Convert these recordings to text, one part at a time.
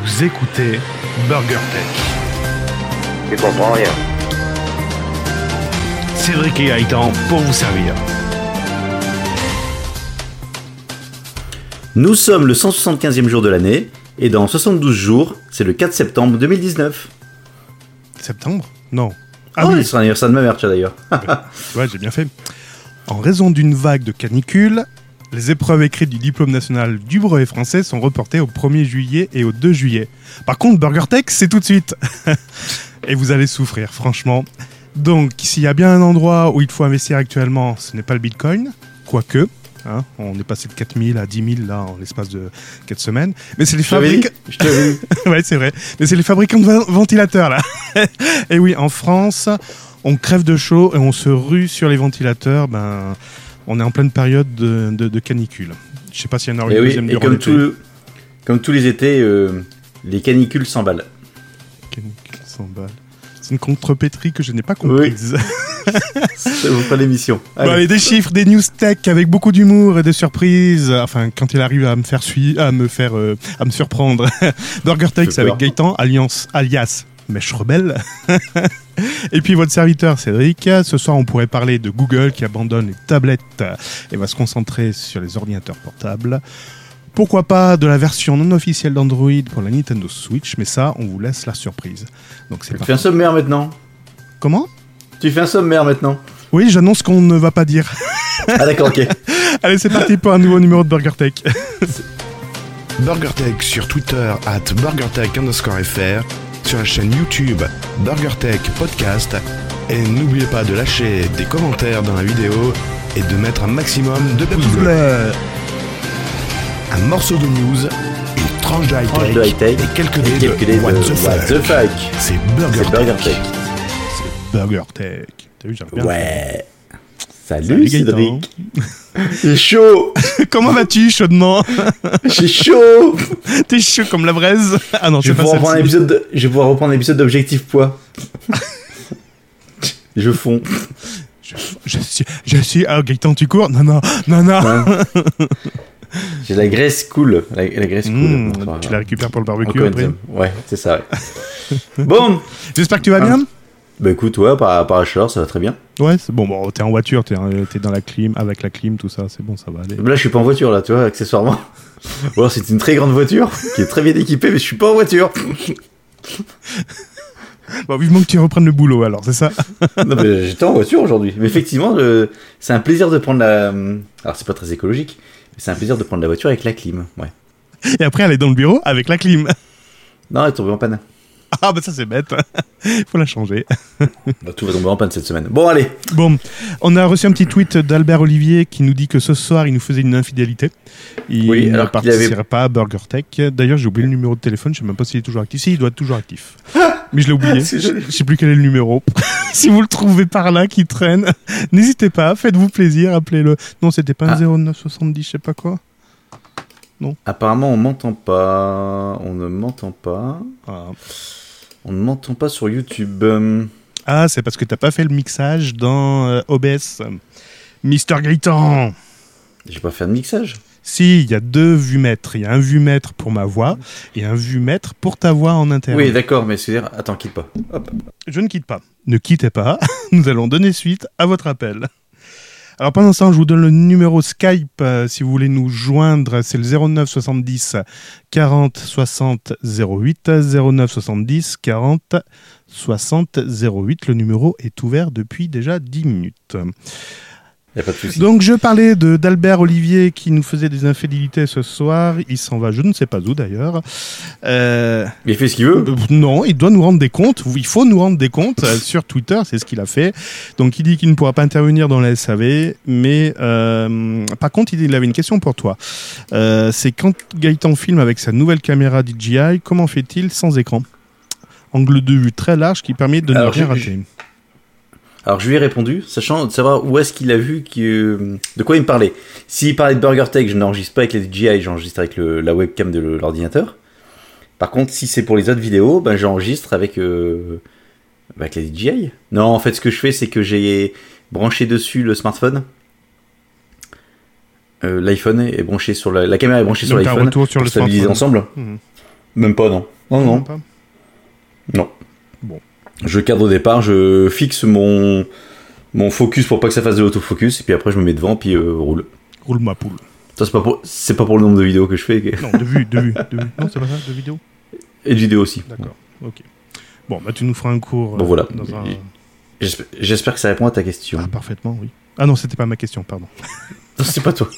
Vous écoutez Burger Tech. Tu comprends rien. Cédric et Gaëtan pour vous servir. Nous sommes le 175e jour de l'année, et dans 72 jours, c'est le 4 septembre 2019. Septembre? Non. Ah oui, c'est l'anniversaire de ma mère, tu vois, d'ailleurs. Ouais, j'ai bien fait. En raison d'une vague de canicule, les épreuves écrites du diplôme national du brevet français sont reportées au 1er juillet et au 2 juillet. Par contre, BurgerTech, c'est tout de suite. et vous allez souffrir, franchement. Donc, s'il y a bien un endroit où il faut investir actuellement, ce n'est pas le Bitcoin, quoique. hein, on est passé de 4000 à 10 000 là en l'espace de 4 semaines. Mais c'est les dit. ouais, c'est vrai. Mais c'est les fabricants de ven- ventilateurs, là. et oui, en France, on crève de chaud et on se rue sur les ventilateurs. Ben, on est en pleine période de, de- de canicule. Je sais pas s'il y en aura Et une oui, deuxième et durant comme, tout- comme tous les étés, euh, les canicules s'emballent. Canicule, 100 balles. C'est une contrepétrie que je n'ai pas comprise. Ça vous fera l'émission. Bon, Allez. des chiffres, des news tech avec beaucoup d'humour et de surprises. Enfin, quand il arrive à me faire à me faire, euh, à me surprendre. Burger avec. Gaëtan, alliance, alias Mèche Rebelle. et puis votre serviteur Cédric. Ce soir, on pourrait parler de Google qui abandonne les tablettes et va se concentrer sur les ordinateurs portables. Pourquoi pas de la version non officielle d'Android pour la Nintendo Switch, mais ça, on vous laisse la surprise. Donc c'est Tu fais un sommaire maintenant? Comment? Tu fais un sommaire maintenant? Oui, j'annonce qu'on ne va pas dire. Ah d'accord, ok. Allez, c'est parti pour un nouveau numéro de Burger Tech. BurgerTech sur Twitter at BurgerTech underscore FR, sur la chaîne YouTube BurgerTech Podcast, et n'oubliez pas de lâcher des commentaires dans la vidéo et de mettre un maximum de pouces bleus. Un morceau de news, une tranche de high-tech et quelques dés de What the fuck. C'est C'est BurgerTech. Burger Tech. Burger Tech. T'as vu, j'arrive bien. Ouais. Salut. Cédric. J'ai chaud. Comment vas-tu, chaudement J'ai chaud. T'es chaud comme la braise Ah non, Je vais, pas pouvoir reprendre un celle-ci. épisode de... je vais pouvoir reprendre l'épisode d'Objectif Poids. je fonds. Je suis... Je suis... Ah, Gaëtan, tu cours? Non, non, non, non Ouais. J'ai la graisse cool. La, la graisse cool. Mmh, Contre- Tu la récupères pour le barbecue après. Ouais, c'est ça. ouais. bon. J'espère que tu vas bien Bah écoute, ouais, par, par la chaleur, ça va très bien. Ouais, c'est bon, bon, t'es en voiture, t'es euh, t'es dans la clim, avec la clim, tout ça, c'est bon, ça va aller. Là, je suis pas en voiture, là, tu vois, accessoirement. Ou alors, c'est une très grande voiture qui est très bien équipée, mais je suis pas en voiture. Bon, vivement que tu reprennes le boulot, alors, c'est ça? Non, mais j'étais en voiture aujourd'hui. Mais effectivement, le- c'est un plaisir de prendre la. Alors, c'est pas très écologique, mais c'est un plaisir de prendre la voiture avec la clim. Ouais. Et après, aller dans le bureau avec la clim. Non, elle est tombée en panne. Ah, bah ça, c'est bête. Faut la changer. Bah, tout va tomber en panne cette semaine. Bon, allez. Bon, on a reçu un petit tweet d'Albert Olivier qui nous dit que ce soir, il nous faisait une infidélité. Il Oui, ne alors qu'il participerait avait- pas à Burger Tech. D'ailleurs, j'ai oublié le numéro de téléphone, je sais même pas s'il est toujours actif. Si, il doit être toujours actif. Mais je l'ai oublié. Je sais plus quel est le numéro. si vous le trouvez par là qui traîne, n'hésitez pas, faites-vous plaisir, appelez-le. Non, c'était pas un Ah. 0970, je sais pas quoi. Apparemment, on m'entend pas. On ne m'entend pas. Ah, On ne m'entend pas sur YouTube. Euh, Ah, c'est parce que t'as pas fait le mixage dans euh, OBS. Mister Gaëtan J'ai pas fait de mixage. Si, il y a deux vumètres. Il y a un vumètre pour ma voix et un vumètre pour ta voix en interne. Oui, d'accord, mais c'est-à-dire. Attends, quitte pas. Hop. Je ne quitte pas. Ne quittez pas. Nous allons donner suite à votre appel. Alors pendant ce temps, je vous donne le numéro Skype euh, si vous voulez nous joindre. C'est le 09 70 40 60 08. 09 70 40 60 08. Le numéro est ouvert depuis déjà 10 minutes. Y a pas de souci. Donc je parlais de d'Albert Olivier qui nous faisait des infidélités ce soir. Il s'en va, je ne sais pas où d'ailleurs. Euh, Il fait ce qu'il veut. euh, Non, il doit nous rendre des comptes. Il faut nous rendre des comptes euh, sur Twitter, c'est ce qu'il a fait. Donc il dit qu'il ne pourra pas intervenir dans la SAV, mais euh, par contre il avait une question pour toi. Euh, c'est quand Gaëtan filme avec sa nouvelle caméra DJI, comment fait-il sans écran? Angle de vue très large qui permet de ne rien rater. Alors je lui ai répondu, sachant de savoir où est-ce qu'il a vu que, de quoi il me parlait. S'il parlait de Burger Tech, je n'enregistre pas avec les DJI, j'enregistre avec le- la webcam de l'ordinateur. Par contre, si c'est pour les autres vidéos, ben j'enregistre avec, euh, avec les DJI. Non, en fait, ce que je fais, c'est que j'ai branché dessus le smartphone. Euh, L'iPhone est branché sur la, la caméra est branchée sur Donc, un l'iPhone retour sur pour le stabiliser smartphone. ensemble. Mhm. Même pas, non. Non, non. Pas Non. Je cadre au départ, je fixe mon, mon focus pour pas que ça fasse de l'autofocus, et puis après je me mets devant, puis euh, roule. Roule ma poule. Ça, c'est pas, pour, c'est pas pour le nombre de vidéos que je fais, Non, de vue, de vue, de vue. Non, c'est pas ça, de vidéo et de vidéos aussi. D'accord, ok. Bon, bah tu nous feras un cours. Bon, voilà. Dans un... Et- J'espère, j'espère que ça répond à ta question. Ah, parfaitement, oui. Ah non, c'était pas ma question, pardon. Non, c'est pas toi.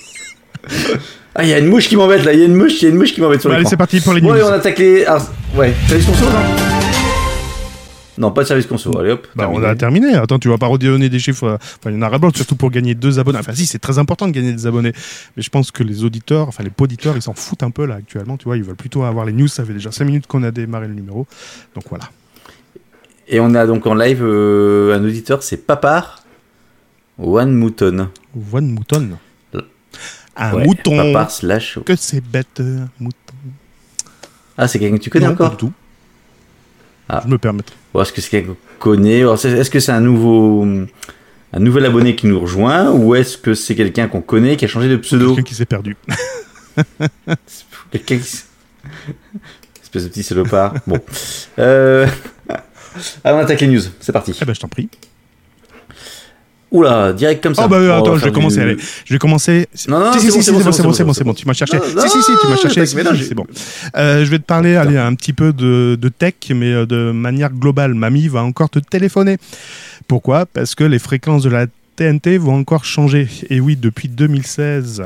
ah, il y a une mouche qui m'embête là, il y a une mouche, il y a une mouche qui m'embête sur Bah, allez, c'est parti pour les news. allez, on attaque les. Ah, ouais, service conso, non Non, pas de service conso, allez hop. Bah, on a terminé. Attends, tu vas pas redonner des chiffres. euh, Enfin, il y en a ras surtout pour gagner deux abonnés. Enfin, si, c'est très important de gagner des abonnés. Mais je pense que les auditeurs, enfin, les poditeurs, ils s'en foutent un peu là actuellement. Tu vois, ils veulent plutôt avoir les news. Ça fait déjà 5 minutes qu'on a démarré le numéro. Donc voilà. Et on a donc en live euh, un auditeur, c'est Papar One Mouton. One mouton. Un Ouais, mouton. Papar slash. Que c'est bête, un mouton. Ah, c'est quelqu'un que tu connais Non, encore tout. Ah. Je me permets. Est-ce que c'est quelqu'un qu'on connaît Est-ce que c'est un nouveau. Un nouvel abonné qui nous rejoint ou est-ce que c'est quelqu'un qu'on connaît qui a changé de pseudo Quelqu'un qui s'est perdu. Quelqu'un qui... Espèce de petit salopard. Bon. Euh... Allez, on attaque les news. C'est parti. Eh ben, je t'en prie. Oula, direct comme ça. Oh, bah, attends, je vais commencer. du- Allez, je vais commencer. Non, non, si, c'est si, bon, si, c'est bon, c'est bon, c'est bon, bon. Tu m'as cherché. Non, Si, si, si, tu m'as cherché. C'est bon. Euh, je vais te parler, allez, un petit peu de, de tech, mais euh, de manière globale. Mamie va encore te téléphoner. Pourquoi? Parce que les fréquences de la TNT vont encore changer. Et oui, depuis 2016.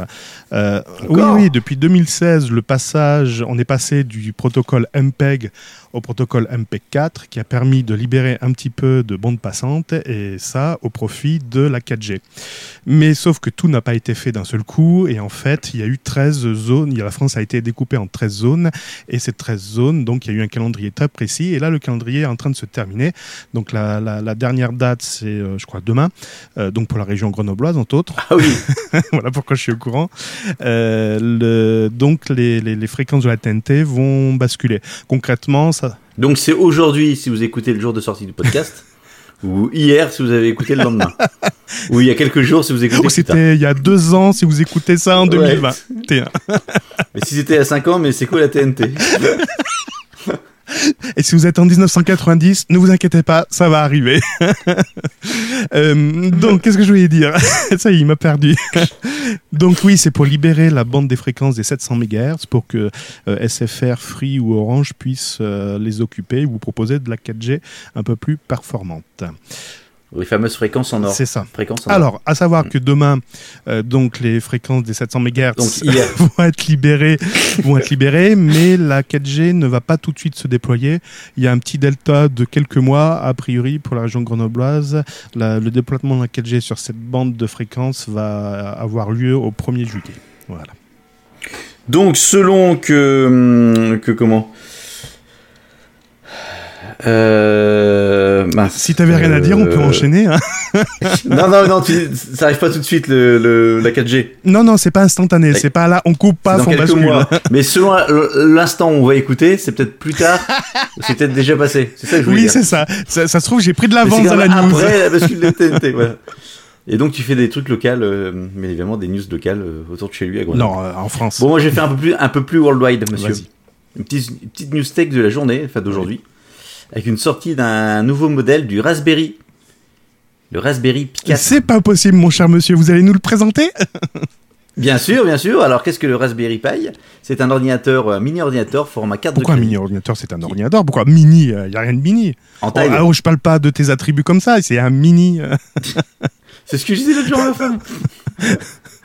euh, oui, oui, depuis 2016, le passage, on est passé du protocole MPEG au protocole MPEG-4 qui a permis de libérer un petit peu de bandes passantes et ça au profit de la 4G. Mais sauf que tout n'a pas été fait d'un seul coup et en fait, il y a eu 13 zones, il y a- la France a été découpée en 13 zones et ces 13 zones, donc il y a eu un calendrier très précis et là le calendrier est en train de se terminer. Donc la, la- la dernière date c'est euh, je crois demain, euh, donc pour la région grenobloise entre autres. Ah oui. voilà pourquoi je suis au courant. Euh, le- donc les, les- les fréquences de la TNT vont basculer. Concrètement, ça, Donc c'est aujourd'hui si vous écoutez le jour de sortie du podcast, ou hier si vous avez écouté le lendemain, ou il y a quelques jours si vous écoutez Oh, plus tard. c'était il y a deux ans si vous écoutez ça en Ouais. 2021. Mais si c'était à 5 ans, mais c'est quoi la TNT Et si vous êtes en 1990, ne vous inquiétez pas, ça va arriver. Euh, donc, qu'est-ce que je voulais dire? Ça y est, il m'a perdu. donc oui, c'est pour libérer la bande des fréquences des 700 MHz pour que euh, SFR, Free ou Orange puissent euh, les occuper et vous proposer de la 4G un peu plus performante. Les fameuses fréquences en or. C'est ça. Fréquences en or. Alors, à savoir que demain, euh, donc les fréquences des 700 MHz vont être libérées, vont être libérées, mais la 4G ne va pas tout de suite se déployer. Il y a un petit delta de quelques mois, a priori, pour la région grenobloise. La- le déploiement de la 4G sur cette bande de fréquences va avoir lieu au 1er juillet. Voilà. Donc selon que hum, que comment? Euh, mince. Si t'avais rien à dire, on peut Euh, enchaîner. hein. Non non non, tu- ça arrive pas tout de suite le, le- la 4G. Non, non, c'est pas instantané. C'est pas là, on coupe pas, dans on quelques bascule. mois. Mais selon l'instant où on va écouter, c'est peut-être plus tard. c'est peut-être déjà passé. C'est ça que je voulais Oui, c'est ça. ça. ça se trouve, j'ai pris de l'avance à la news. Après la bascule de TNT, voilà. Et donc tu fais des trucs locaux, euh, mais évidemment des news locales euh, autour de chez lui à Grenoble. Non, euh, en France. Bon, moi j'ai fait un peu plus, un peu plus worldwide, monsieur. Une petite, une petite news tech de la journée, enfin d'aujourd'hui, avec une sortie d'un nouveau modèle du Raspberry. Le Raspberry Pi 4. C'est pas possible, mon cher monsieur. Vous allez nous le présenter Bien sûr, bien sûr. Alors qu'est-ce que le Raspberry Pi? C'est un ordinateur, un mini ordinateur format carte Pourquoi un de mini ordinateur? C'est un ordinateur. Pourquoi mini? Il y a rien de mini. En Oh, taille. ah, oh, je parle pas de tes attributs comme ça. C'est un mini. euh. C'est ce que je disais l'autre jour à ma femme.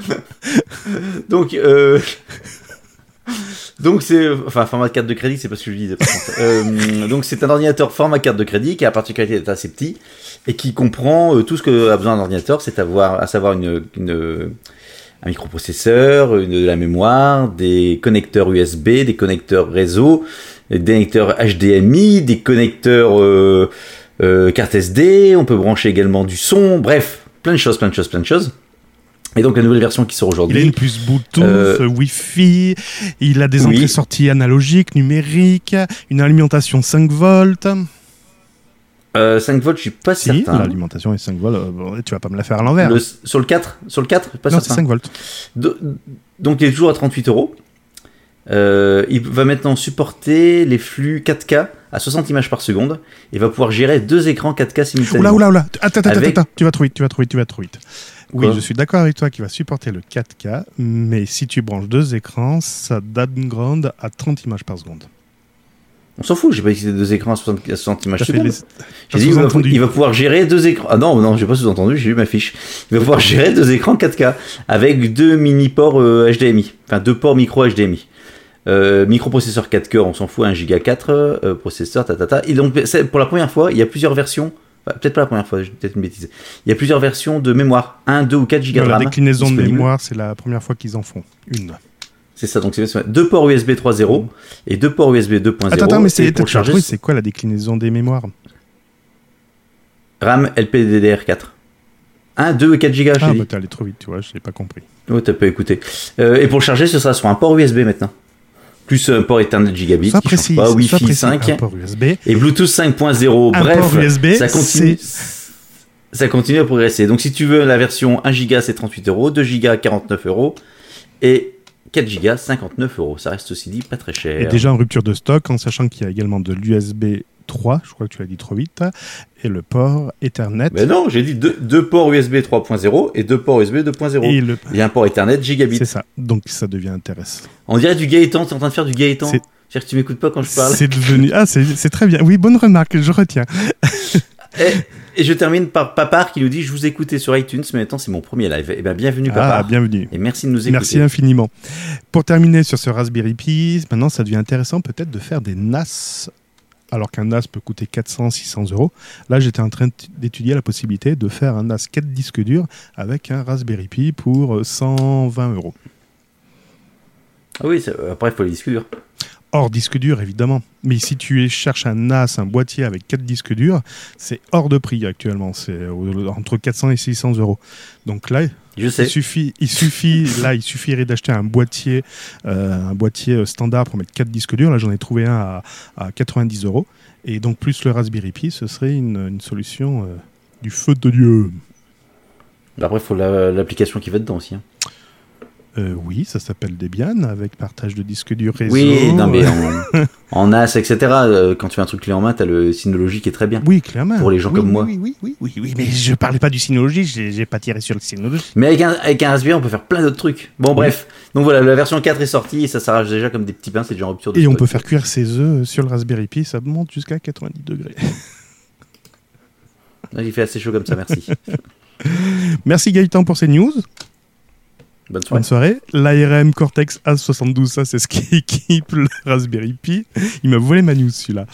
Donc, euh... donc c'est, enfin, format carte de crédit, c'est pas ce que je disais. Par. Euh, donc c'est un ordinateur format carte de crédit qui a la particularité d'être assez petit et qui comprend euh, tout ce que a besoin d'un ordinateur, c'est avoir, à savoir une, une- un microprocesseur, une, de la mémoire, des connecteurs USB, des connecteurs réseau, des connecteurs HDMI, des connecteurs euh, euh, carte SD. On peut brancher également du son. Bref, plein de choses, plein de choses, plein de choses. Et donc la nouvelle version qui sort Il a aujourd'hui. une puce Bluetooth, Euh, euh, Wi-Fi. Il a des oui. entrées-sorties analogiques, numériques, une alimentation 5 volts. Euh, 5 volts, je suis pas Si, certain. l'alimentation est 5 volts. euh, tu vas pas me la faire à l'envers. Le- sur le 4, sur le 4, pas non, c'est certain. 5 volts. Do- Donc il est toujours à 38 euros. Euh, il va maintenant supporter les flux 4K à 60 images par seconde et va pouvoir gérer deux écrans 4K simultanément. Oula, oula, oula. Attends, attends, Avec- attends. Tu vas trop vite, tu vas trop vite, tu vas trop vite. Oui, Quoi je suis d'accord avec toi qu'il va supporter le 4K, mais si tu branches deux écrans, ça downgrade à 30 images par seconde. On s'en fout, j'ai pas c'était deux écrans à 60, à 60 images T'as par fait seconde. les- J'ai dit, il va, sous-entendu. il va pouvoir gérer deux écrans. Ah non, non, j'ai pas sous-entendu, j'ai lu ma fiche. Il va pouvoir gérer deux écrans 4K avec deux mini-ports euh, HDMI. Enfin, deux ports micro HDMI. Euh, microprocesseur 4 cœurs, on s'en fout, 1 giga 4 euh, processeur, tatata. Et donc, pour la première fois, il y a plusieurs versions. Peut-être pas la première fois, j'ai peut-être une bêtise. Il y a plusieurs versions de mémoire. 1, 2 ou 4 gigas Non, de la RAM. déclinaison de mémoire, c'est la première fois qu'ils en font. Une. C'est ça, donc c'est deux ports USB 3.0 et deux ports USB 2.0. Attends, attends, mais c'est charger, c'est quoi la déclinaison des mémoires RAM LPDDR4. 1, 2 et 4 gigas, je Ah, bah t'es allé trop vite, tu vois, je l'ai pas compris. Oh, t'as pas écouté. Euh, et pour le charger, ce sera sur un port USB maintenant. Plus un port Ethernet gigabit, précis, pas, sois Wi-Fi précis. 5 Un port USB. et Bluetooth 5.0. Un Bref, port USB, ça continue. Ça continue à progresser. Donc si tu veux la version 1 giga, c'est 38 euros, 2 gigas, 49 euros et 4 gigas, 59 euros. Ça reste aussi dit pas très cher. Et déjà en rupture de stock, en sachant qu'il y a également de l'USB 3, je crois que tu l'as dit trop vite, et le port Ethernet. Mais non, j'ai dit deux, deux ports USB 3.0 et deux ports USB 2.0. et le... Il y a un port Ethernet gigabit. C'est ça, donc ça devient intéressant. On dirait du Gaëtan, t'es en train de faire du Gaëtan. C'est- C'est-à-dire que tu m'écoutes pas quand je parle. C'est devenu. Ah, c'est très bien. Oui, bonne remarque, je retiens. Et, et je termine par Papar qui nous dit Je vous écoutais sur iTunes, mais maintenant c'est mon premier live. Et bien bienvenue Ah, Papar. bienvenue. Et merci de nous écouter. Merci infiniment. Pour terminer sur ce Raspberry Pi, maintenant ça devient intéressant peut-être de faire des NAS. Alors qu'un NAS peut coûter 400, 600 euros. Là, j'étais en train d'étudier la possibilité de faire un NAS 4 disques durs avec un Raspberry Pi pour euh, 120 euros. Ah oui, après il faut les disques durs. Hors disque dur, évidemment. Mais si tu cherches un NAS, un boîtier avec 4 disques durs, c'est hors de prix actuellement. C'est au- entre 400 et 600 euros. Donc là, Je sais. Il suffit, il suffit, là, il suffirait d'acheter un boîtier, euh, un boîtier euh, standard pour mettre 4 disques durs. Là, j'en ai trouvé un à, à 90 euros. Et donc, plus le Raspberry Pi, ce serait une, une solution euh, du feu de Dieu. Après, il faut la- l'application qui va dedans aussi. hein. Euh, oui, ça s'appelle Debian avec partage de disques durs réseau. Oui, non, mais en, en NAS, etc. Quand tu fais un truc clé en main, t'as le Synology qui est très bien. Oui, clairement. Pour les gens Oui, comme oui, moi. Oui, oui, oui, oui, oui, mais je parlais pas du Synology, j'ai pas tiré sur le Synology. Mais avec un, avec un Raspberry, on peut faire plein d'autres trucs. Bon, bref. Donc voilà, la version 4 est sortie et ça s'arrache déjà comme des petits pains, c'est déjà en rupture de Et on peut faire cuire ses œufs sur le Raspberry Pi, ça monte jusqu'à 90 degrés. Là, il fait assez chaud comme ça, merci. Merci Gaëtan pour ces news. Bonne soirée. Bonne soirée. L'ARM Cortex A72, ça c'est ce qui équipe le Raspberry Pi. Il m'a volé ma news celui-là.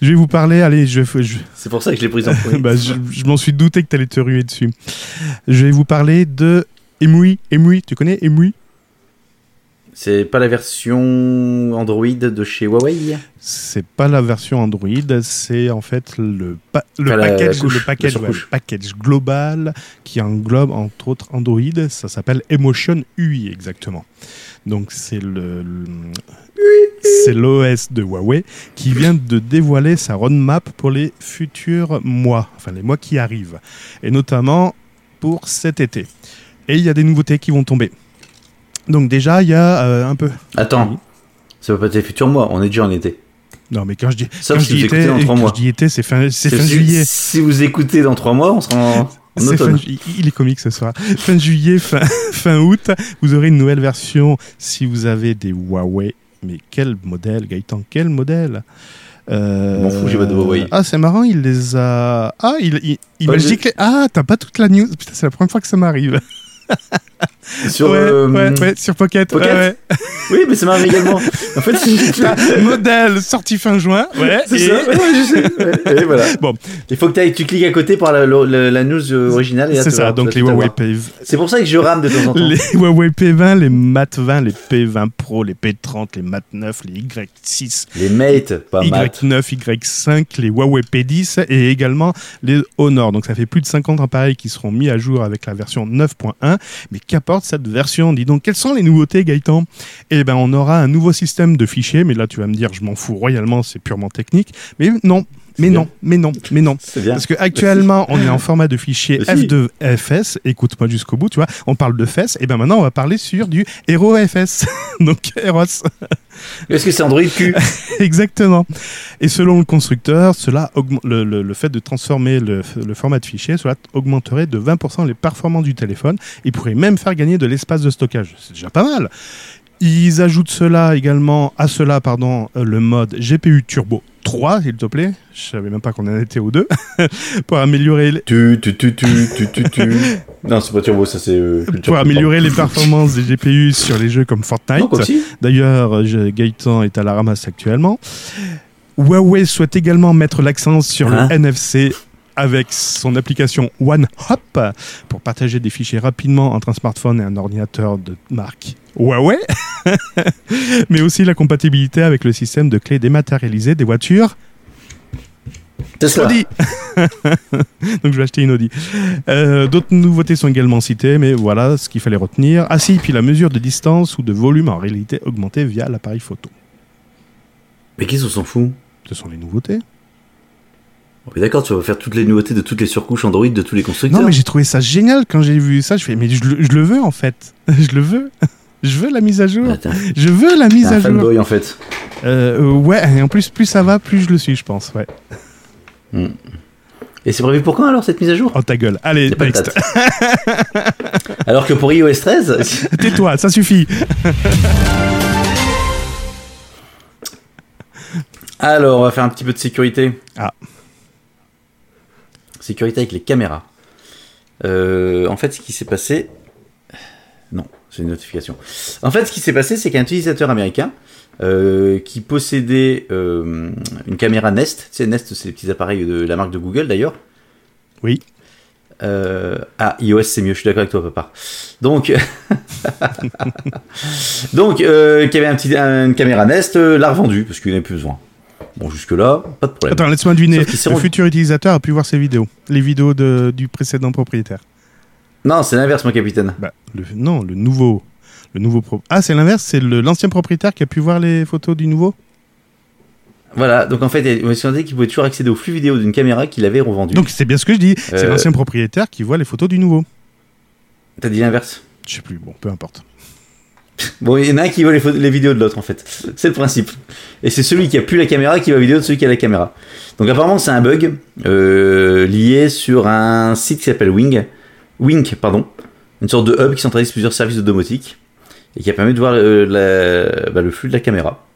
Je vais vous parler, allez, je, je, C'est pour ça que je l'ai prise en premier. bah, je, je m'en suis douté que tu allais te ruer dessus. Je vais vous parler de Emui. Emui, tu connais Emui? C'est pas la version Android de chez Huawei? C'est pas la version Android, c'est en fait le, pa- le Enfin, package, couche, le package, ouais, le package global qui englobe entre autres Android. Ça s'appelle Emotion UI exactement. Donc c'est le- c'est l'OS de Huawei qui vient de dévoiler sa roadmap pour les futurs mois, enfin les mois qui arrivent, et notamment pour cet été. Et il y a des nouveautés qui vont tomber. Donc déjà il y a euh, un peu. Attends, ça va pas être les futurs mois, on est déjà en été. Non mais quand je dis, Sauf quand si je dis vous écoutez été, dans trois quand mois. je dis été, c'est fin, c'est fin si, juillet. Si vous écoutez dans 3 mois, on sera en, en C'est fin automne. il est comique ce soir. Fin juillet, fin, fin août, vous aurez une nouvelle version si vous avez des Huawei. Mais quel modèle, Gaëtan Quel modèle? Euh... Je m'en fous, j'ai pas de Huawei. Ah, c'est marrant, il les a. Ah, il, il, il m'a de- giclé. Ah, t'as pas toute la news. Putain, c'est la première fois que ça m'arrive. Sur, ouais, euh, ouais, ouais, sur Pocket. Pocket. Oui, mais ça m'arrive également. En fait, modèle sorti fin juin. Ouais, c'est et- ça. Je sais. Ouais, Et voilà. Bon. Il faut que ailles- tu cliques à côté par la, la- la news euh, originale. C'est ça, donc les Huawei avoir. P20. C'est pour ça que je rame de temps en temps. Les Huawei P20, les Mate 20, les P20 Pro, les P30, les Mate 9, les Y6, Les mates, pas maths. Y9, Y5, les Huawei P10 et également les Honor. Donc ça fait plus de 50 appareils qui seront mis à jour avec la version 9.1. Mais cette version Dis donc, quelles sont les nouveautés Gaëtan? Eh ben on aura un nouveau système de fichiers, mais là tu vas me dire je m'en fous royalement, c'est purement technique. Mais non, mais non, mais non, mais non. Parce que actuellement, on est en format de fichier Mais si. F2FS. Écoute-moi jusqu'au bout, tu vois. On parle de FS, et ben maintenant, on va parler sur du Hero FS. Donc, Eros. Est-ce que c'est Android Q Exactement. Et selon le constructeur, cela le, le- fait de transformer le, le format de fichier, cela augmenterait de 20% les performances du téléphone. Il pourrait même faire gagner de l'espace de stockage. C'est déjà pas mal. Ils ajoutent cela également à cela pardon euh, le mode GPU Turbo 3 s'il te plaît. Je savais même pas qu'on en était aux deux pour améliorer les- Tu, tu, tu, tu, tu, tu, tu. Non, c'est pas Turbo, ça c'est. euh, pour améliorer les performances des GPU sur les jeux comme Fortnite. D'ailleurs, Gaëtan est à la ramasse actuellement. Huawei souhaite également mettre l'accent sur Hein le NFC avec son application OneHop pour partager des fichiers rapidement entre un smartphone et un ordinateur de marque Huawei, mais aussi la compatibilité avec le système de clés dématérialisées des voitures Tesla. Audi. Donc je vais acheter une Audi. Euh, D'autres nouveautés sont également citées, mais voilà ce qu'il fallait retenir. Ah si, puis la mesure de distance ou de volume en réalité augmentée via l'appareil photo. Mais qu'est-ce qu'on s'en fout? Ce sont les nouveautés. Mais D'accord, tu vas faire toutes les nouveautés de toutes les surcouches Android de tous les constructeurs. Non, mais j'ai trouvé ça génial quand j'ai vu ça. Je fais, mais je, le- je le veux en fait. je le veux. Je veux la mise à jour. Ah, un- Je veux la mise un à jour. fanboy en fait. Euh, euh, ouais, et en plus, plus ça va, plus je le suis, je pense. Ouais. Et c'est prévu pour quand alors cette mise à jour? Oh ta gueule. Allez, next. Alors que pour iOS 13, Tais-toi, ça suffit. alors on va faire un petit peu de sécurité. Ah. Sécurité avec les caméras. Euh, en fait, ce qui s'est passé. Non, c'est une notification. En fait, ce qui s'est passé, c'est qu'un utilisateur américain euh, qui possédait euh, une caméra Nest, tu sais, Nest, c'est les petits appareils de la marque de Google d'ailleurs. Oui. Ah, iOS c'est mieux, je suis d'accord avec toi, papa. Donc, donc, qui avait un petit, une caméra Nest, l'a revendue parce qu'il n'avait plus besoin. Bon, jusque là, pas de problème. Attends, laisse-moi deviner. Le futur utilisateur a pu voir ses vidéos. Les vidéos de- du précédent propriétaire. Non, c'est l'inverse, mon capitaine. Bah, le- non, le nouveau. Le nouveau pro- Ah, c'est l'inverse, c'est l'ancien propriétaire qui a pu voir les photos du nouveau? Voilà, donc en fait, on s'est dit qu'il pouvait toujours accéder au flux vidéo d'une caméra qu'il avait revendue. Donc c'est bien ce que je dis. C'est Euh, l'ancien propriétaire qui voit les photos du nouveau. T'as dit l'inverse? Je sais plus, bon, peu importe. Bon, il y en a un qui voit les, vidéos de l'autre, en fait. C'est le principe. Et c'est celui qui a plus la caméra qui voit la vidéo de celui qui a la caméra. Donc apparemment, c'est un bug euh, lié sur un site qui s'appelle Wing. Wink, pardon. Une sorte de hub qui centralise plusieurs services de domotique et qui a permis de voir euh, la- bah, le flux de la caméra.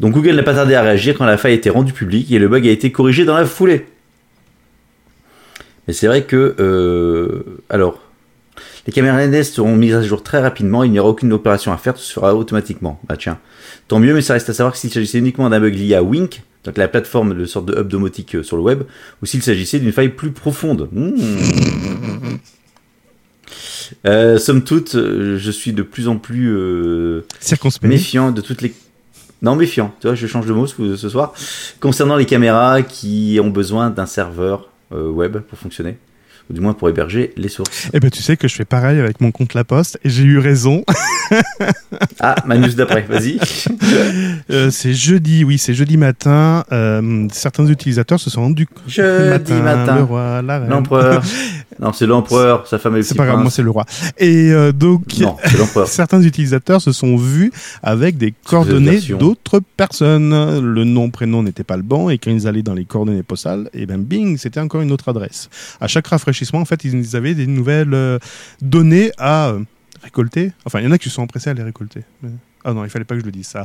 Donc Google n'a pas tardé à réagir quand la faille a été rendue publique et le bug a été corrigé dans la foulée. Mais c'est vrai que... euh, alors, les caméras Nest seront mises à jour très rapidement, il n'y aura aucune opération à faire, tout se fera automatiquement. Bah tiens, tant mieux, mais ça reste à savoir s'il s'agissait uniquement d'un bug lié à Wink, donc la plateforme de sorte de hub domotique euh, sur le web, ou s'il s'agissait d'une faille plus profonde. Hmm. Euh, somme toute, euh, je suis de plus en plus euh, méfiant de toutes les... Non, méfiant, tu vois, je change de mot ce ce soir. Concernant les caméras qui ont besoin d'un serveur euh, web pour fonctionner, ou du moins pour héberger les sources. Eh ben tu sais que je fais pareil avec mon compte La Poste et j'ai eu raison. Ah, ma news d'après, vas-y. Euh, c'est jeudi, oui, c'est jeudi matin. Euh, certains utilisateurs se sont rendus compte. Jeudi Le matin, roi, la reine. l'empereur. Non, c'est l'empereur, sa femme et le C'est pas grave, moi c'est le roi. Et euh, donc, Non, certains utilisateurs se sont vus avec des coordonnées d'autres personnes. Le nom, prénom n'était pas le bon et quand ils allaient dans les coordonnées postales, et ben bing, c'était encore une autre adresse. À chaque rafraîchissement, en fait, ils avaient des nouvelles euh, données à euh, récolter. Enfin, il y en a qui se sont empressés à les récolter. Mais- Ah non, il fallait pas que je le dise ça.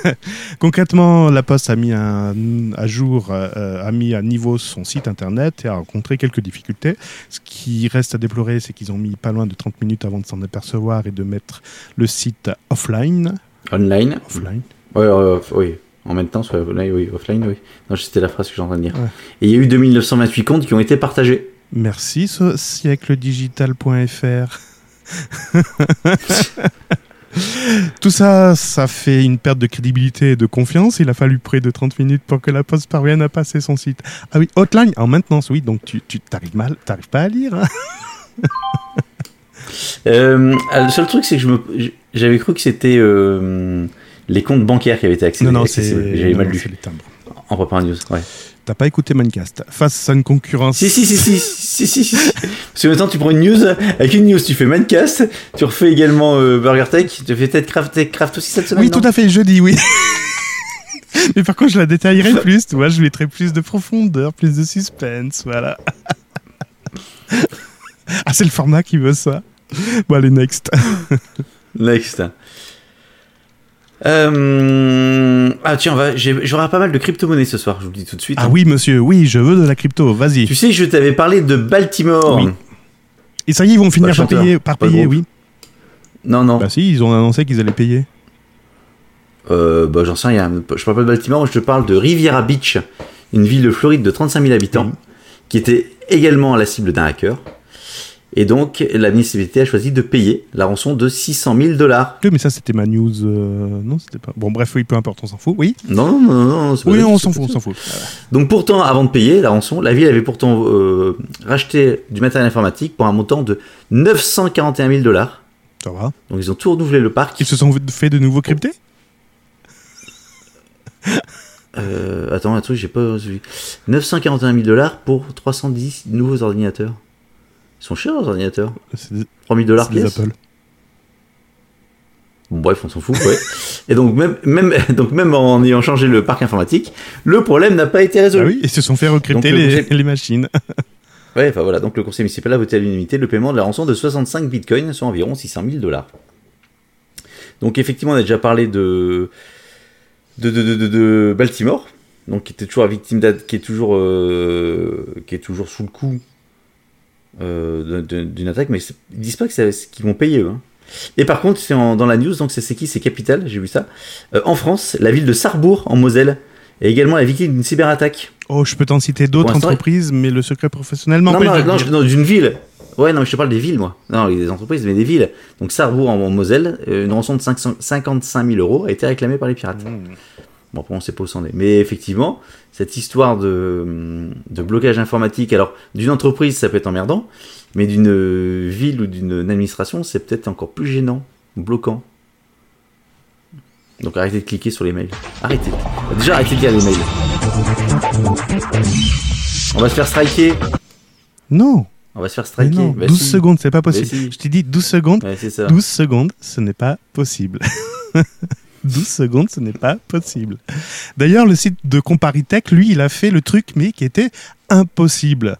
Concrètement, la Poste a mis un, à jour, euh, a mis à niveau son site internet et a rencontré quelques difficultés. Ce qui reste à déplorer, c'est qu'ils ont mis pas loin de 30 minutes avant de s'en apercevoir et de mettre le site offline. Online. Offline. Euh, oui. En même temps, soit online, oui, offline, oui. Non, c'était la phrase que de dire. Ouais. Et il y a eu 2928 comptes qui ont été partagés. Merci, ce siècledigital.fr. Tout ça, ça fait une perte de crédibilité et de confiance. Il a fallu près de 30 minutes pour que la Poste parvienne à passer son site. Ah oui, hotline en maintenance, oui. Donc tu, tu t'arrives mal, t'arrives pas à lire. hein. Euh, le seul truc, c'est que je me, j'avais cru que c'était euh, les comptes bancaires qui avaient été accédés. non, non, c'est J'avais non, mal non, lu c'est les timbres. en préparant news. Ouais. T'as pas écouté Mancast. Face à une concurrence. Si, si, si, si, si, si, si. Parce que maintenant, tu prends une news, avec une news, tu fais Mancast, tu refais également euh, BurgerTech, tu fais peut-être Craft, Craft aussi cette semaine. Oui, tout à fait, jeudi, oui. Mais par contre, je la détaillerai plus, tu vois, je mettrai plus de profondeur, plus de suspense, voilà. ah, c'est le format qui veut ça. Bon, allez, next. Next. Euh... Ah tiens, va- j'aurai pas mal de crypto-monnaies ce soir, je vous le dis tout de suite. Ah oui, monsieur, oui, je veux de la crypto, vas-y. Tu sais, je t'avais parlé de Baltimore. Oui. Et ça y est, ils vont finir par payer, par payer oui. Non, non. Bah si, ils ont annoncé qu'ils allaient payer. Euh, bah, j'en sais rien. Je parle pas de Baltimore, je te parle de Riviera Beach, une ville de Floride de 35 000 habitants, qui était également la cible d'un hacker. Et donc, la municipalité a choisi de payer la rançon de 600 000 dollars. Oui, mais ça, c'était ma news. euh, Non, c'était pas. Bon, bref, oui, peu importe, on s'en fout. Oui, Non, non, non, non. oui, on s'en fout, on s'en fout. Donc, pourtant, avant de payer la rançon, la ville avait pourtant euh, racheté du matériel informatique pour un montant de 941 000 dollars. Ça va. Donc, ils ont tout renouvelé le parc. Ils se sont fait de nouveaux cryptés? Euh, attends, un truc, j'ai pas suivi. 941 000 dollars pour 310 nouveaux ordinateurs. Ils sont chers, les ordinateurs. Des, 3 000 dollars des pièce. Apple. Bon, bref, on s'en fout, ouais. Et donc même, même, donc, même en ayant changé le parc informatique, le problème n'a pas été Ah résolu. oui, ils se sont fait recrypter Donc, le les, conseil- les machines. Ouais, enfin voilà, donc le conseil municipal a voté à l'unanimité le paiement de la rançon de 65 bitcoins, soit environ 600 000 dollars. Donc effectivement, on a déjà parlé de de, de, de, de- Baltimore, donc qui était toujours victime qui est toujours euh, qui est toujours sous le coup euh, d'une attaque, mais c'est- ils disent pas que c'est qu'ils vont payer eux. hein. Et par contre, c'est en- dans la news, donc c'est c'est qui? C'est Capital, j'ai vu ça. Euh, en France, la ville de Sarrebourg, en Moselle, est également la victime d'une cyberattaque. Oh, je peux t'en citer d'autres entreprises, mais le secret professionnel Non, m'empêche non, non, non, d'une ville. Ouais, non, je te parle des villes, moi. Non, des entreprises, mais des villes. Donc, Sarrebourg en, en Moselle, euh, une rançon de 500 55 000 euros a été réclamée par les pirates. Bon, après, on sait pas où c'en est. Mais effectivement, cette histoire de, de blocage informatique, alors, d'une entreprise, ça peut être emmerdant, mais d'une ville ou d'une administration, c'est peut-être encore plus gênant, bloquant. Donc, arrêtez de cliquer sur les mails. Arrêtez. Déjà, arrêtez de lire les mails. On va se faire striker. Non, On va se faire striker. non. Bah 12 si. secondes, c'est pas possible. Mais si. Je t'ai dit 12 secondes. Ouais, c'est ça. 12 secondes, ce n'est pas possible. 12 secondes, ce n'est pas possible. D'ailleurs, le site de Comparitech, lui, il a fait le truc, mais qui était impossible.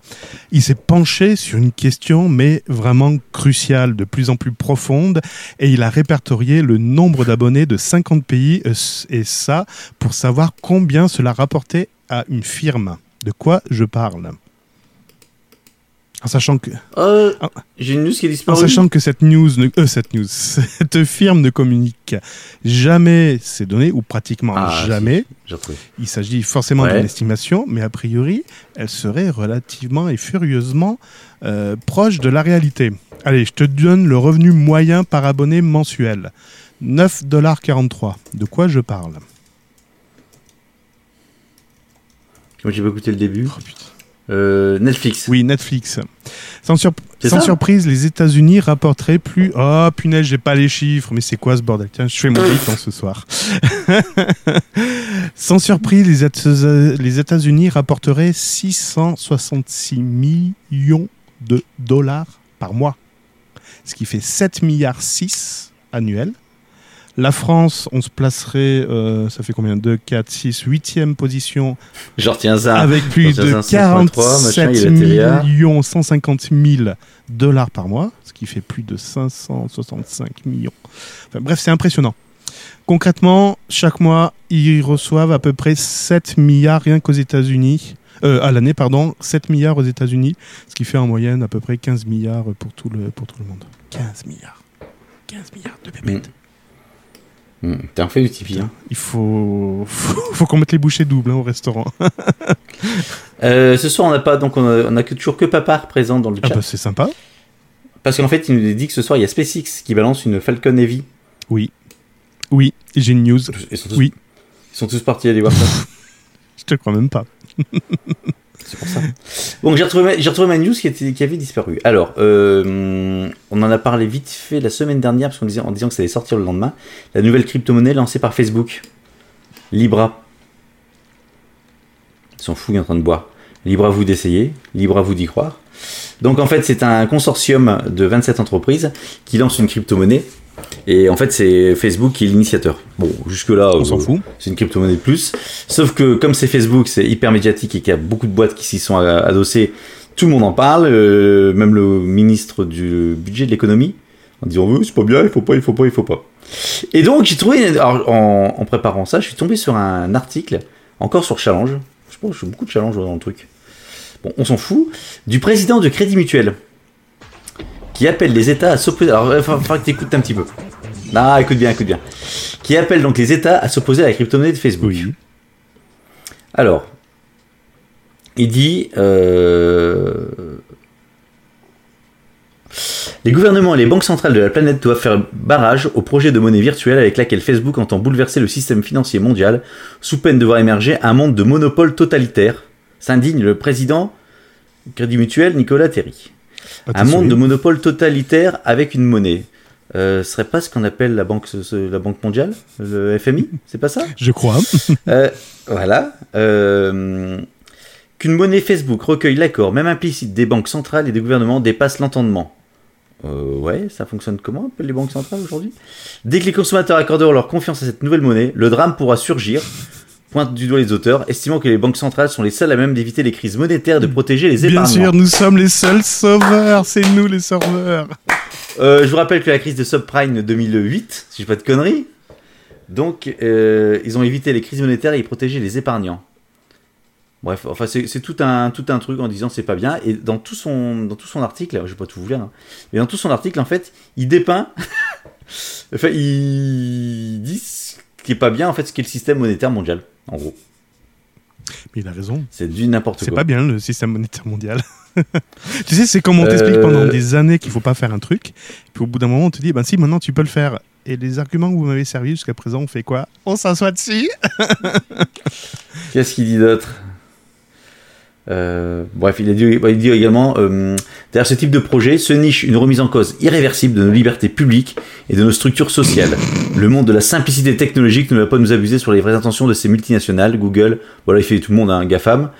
Il s'est penché sur une question, mais vraiment cruciale, de plus en plus profonde, et il a répertorié le nombre d'abonnés de 50 pays, euh, et ça, pour savoir combien cela rapportait à une firme. De quoi je parle? En sachant que, Euh. J'ai une news qui est en disparue. sachant que cette news, ne- euh, cette news, cette firme ne communique jamais ses données ou pratiquement Ah, jamais. Retrouvé. Il s'agit forcément Ouais. d'une estimation, mais a priori, elle serait relativement et furieusement euh, proche de la réalité. Allez, je te donne le revenu moyen par abonné mensuel. 9,43$. De quoi je parle? Moi, j'ai pas écouté le début. Oh, putain. Euh, Netflix. Oui, Netflix. Sans, sur- surprise, les États-Unis rapporteraient plus. Oh punaise, j'ai pas les chiffres, mais c'est quoi ce bordel? Tiens, je fais mon bilan ce soir. Sans surprise, les États-Unis rapporteraient 666 millions de dollars par mois, ce qui fait 7 milliards 6 annuels. La France, on se placerait, euh, ça fait combien? 2, 4, 6, 8e position J'en retiens ça. avec plus de un 5.3, machin, 47 il atterrit à- millions 150 000 dollars par mois, ce qui fait plus de 565 millions. Enfin, bref, c'est impressionnant. Concrètement, chaque mois, ils reçoivent à peu près 7 milliards rien qu'aux États-Unis. Euh, à l'année, pardon, 7 milliards aux États-Unis, ce qui fait en moyenne à peu près 15 milliards pour tout le, pour tout le monde. 15 milliards. 15 milliards de pépettes. Hmm, T'as un fait du Tipeee. hein. Il faut, faut, faut qu'on mette les bouchées doubles hein, au restaurant. Euh, ce soir, on n'a pas, donc on a, on a que, toujours que Papar présent dans le Ah chat. bah c'est sympa. Parce qu'en fait, il nous dit que ce soir, il y a SpaceX qui balance une Falcon Heavy. Oui. Oui, j'ai une news. Ils sont tous, Oui. Ils sont tous partis aller voir ça. Je te crois même pas. Pour ça. Bon, j'ai retrouvé, ma- news qui avait disparu. Alors, euh, on en a parlé vite fait la semaine dernière, parce qu'on disait, en disant que ça allait sortir le lendemain. La nouvelle crypto-monnaie lancée par Facebook. Libra. Ils sont fous, ils sont en train de boire. Libre à vous d'essayer, libre à vous d'y croire. Donc en fait, c'est un consortium de 27 entreprises qui lance une crypto-monnaie. Et en fait, c'est Facebook qui est l'initiateur. Bon, jusque-là, On s'en euh, fout. c'est une crypto-monnaie de plus. Sauf que comme c'est Facebook, c'est hyper médiatique et qu'il y a beaucoup de boîtes qui s'y sont adossées, tout le monde en parle, euh, même le ministre du budget de l'économie, en disant oui, c'est pas bien, il faut pas, il faut pas, il faut pas. Et donc j'ai trouvé, alors, en, en préparant ça, je suis tombé sur un article, encore sur Challenge, je pense que j'ai beaucoup de challenge dans le truc. Bon, on s'en fout, du président de Crédit Mutuel, qui appelle les États à s'opposer. Alors, il va falloir que tu écoutes un petit peu. Ah, écoute bien, écoute bien. Qui appelle donc les États à s'opposer à la crypto-monnaie de Facebook. Oui. Alors, il dit euh, Les gouvernements et les banques centrales de la planète doivent faire barrage au projet de monnaie virtuelle avec laquelle Facebook entend bouleverser le système financier mondial sous peine de voir émerger un monde de monopole totalitaire, s'indigne le président Crédit Mutuel Nicolas Terry. Un monde de monopole totalitaire avec une monnaie. Euh, ce serait pas ce qu'on appelle la banque, la banque mondiale, le FMI, c'est pas ça? Je crois. euh, voilà. Euh, Qu'une monnaie Facebook recueille l'accord, même implicite, des banques centrales et des gouvernements dépasse l'entendement. Euh, ouais, ça fonctionne comment les banques centrales aujourd'hui? Dès que les consommateurs accorderont leur confiance à cette nouvelle monnaie, le drame pourra surgir. Pointe du doigt les auteurs, estimant que les banques centrales sont les seules à même d'éviter les crises monétaires et de protéger les Bien épargnants. sûr, nous sommes les seuls sauveurs. C'est nous les sauveurs. Euh, je vous rappelle que la crise de subprime de 2008, si je dis pas de conneries, donc euh, ils ont évité les crises monétaires et ils protégeaient les épargnants. Bref, enfin c'est tout un tout un truc en disant c'est pas bien et dans tout son dans tout son article, je vais pas tout vous lire, hein, mais dans tout son article en fait, il dépeint, enfin il dit qui est pas bien en fait, ce qu'est le système monétaire mondial, en gros. Mais il a raison. C'est du n'importe C'est quoi. pas bien le système monétaire mondial. tu sais, c'est comme on t'explique Euh. pendant des années qu'il faut pas faire un truc, puis au bout d'un moment on te dit, ben si, maintenant tu peux le faire. Et les arguments que vous m'avez servi jusqu'à présent, on fait quoi? On s'assoit dessus Qu'est-ce qu'il dit d'autre? Euh, bref, il, a dit, il dit également, euh, derrière ce type de projet se niche une remise en cause irréversible de nos libertés publiques et de nos structures sociales. Le monde de la simplicité technologique ne va pas nous abuser sur les vraies intentions de ces multinationales, Google, voilà, il fait tout le monde un GAFAM.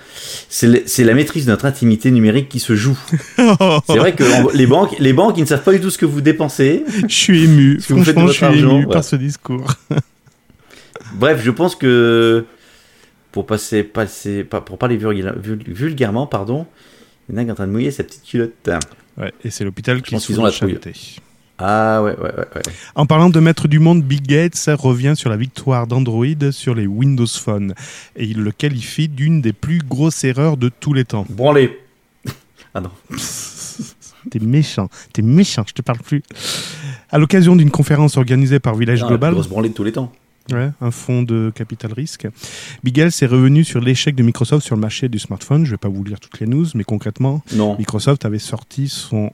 C'est la maîtrise de notre intimité numérique qui se joue. C'est vrai que les banques, les banques, ils ne savent pas du tout ce que vous dépensez. Je suis ému. Franchement, je suis argent, ému par ce discours. Bref, je pense que pour passer, passer, pas- pour parler vulga- vul- vulgairement, pardon, il y en a qui est en train de mouiller sa petite culotte. Ouais, et c'est l'hôpital qui qu'ils ont la charité. Ah ouais, ouais, ouais. ouais. En parlant de maître du monde, Bill Gates revient sur la victoire d'Android sur les Windows Phone et il le qualifie d'une des plus grosses erreurs de tous les temps. Branlé. Ah non. T'es méchant, t'es méchant, je te parle plus. À l'occasion d'une conférence organisée par Village Non, la plus Global, grosse branlée de tous les temps. Ouais, un fonds de capital risque, Bill Gates est revenu sur l'échec de Microsoft sur le marché du smartphone. Je vais pas vous lire toutes les news, mais concrètement, Non. Microsoft avait sorti son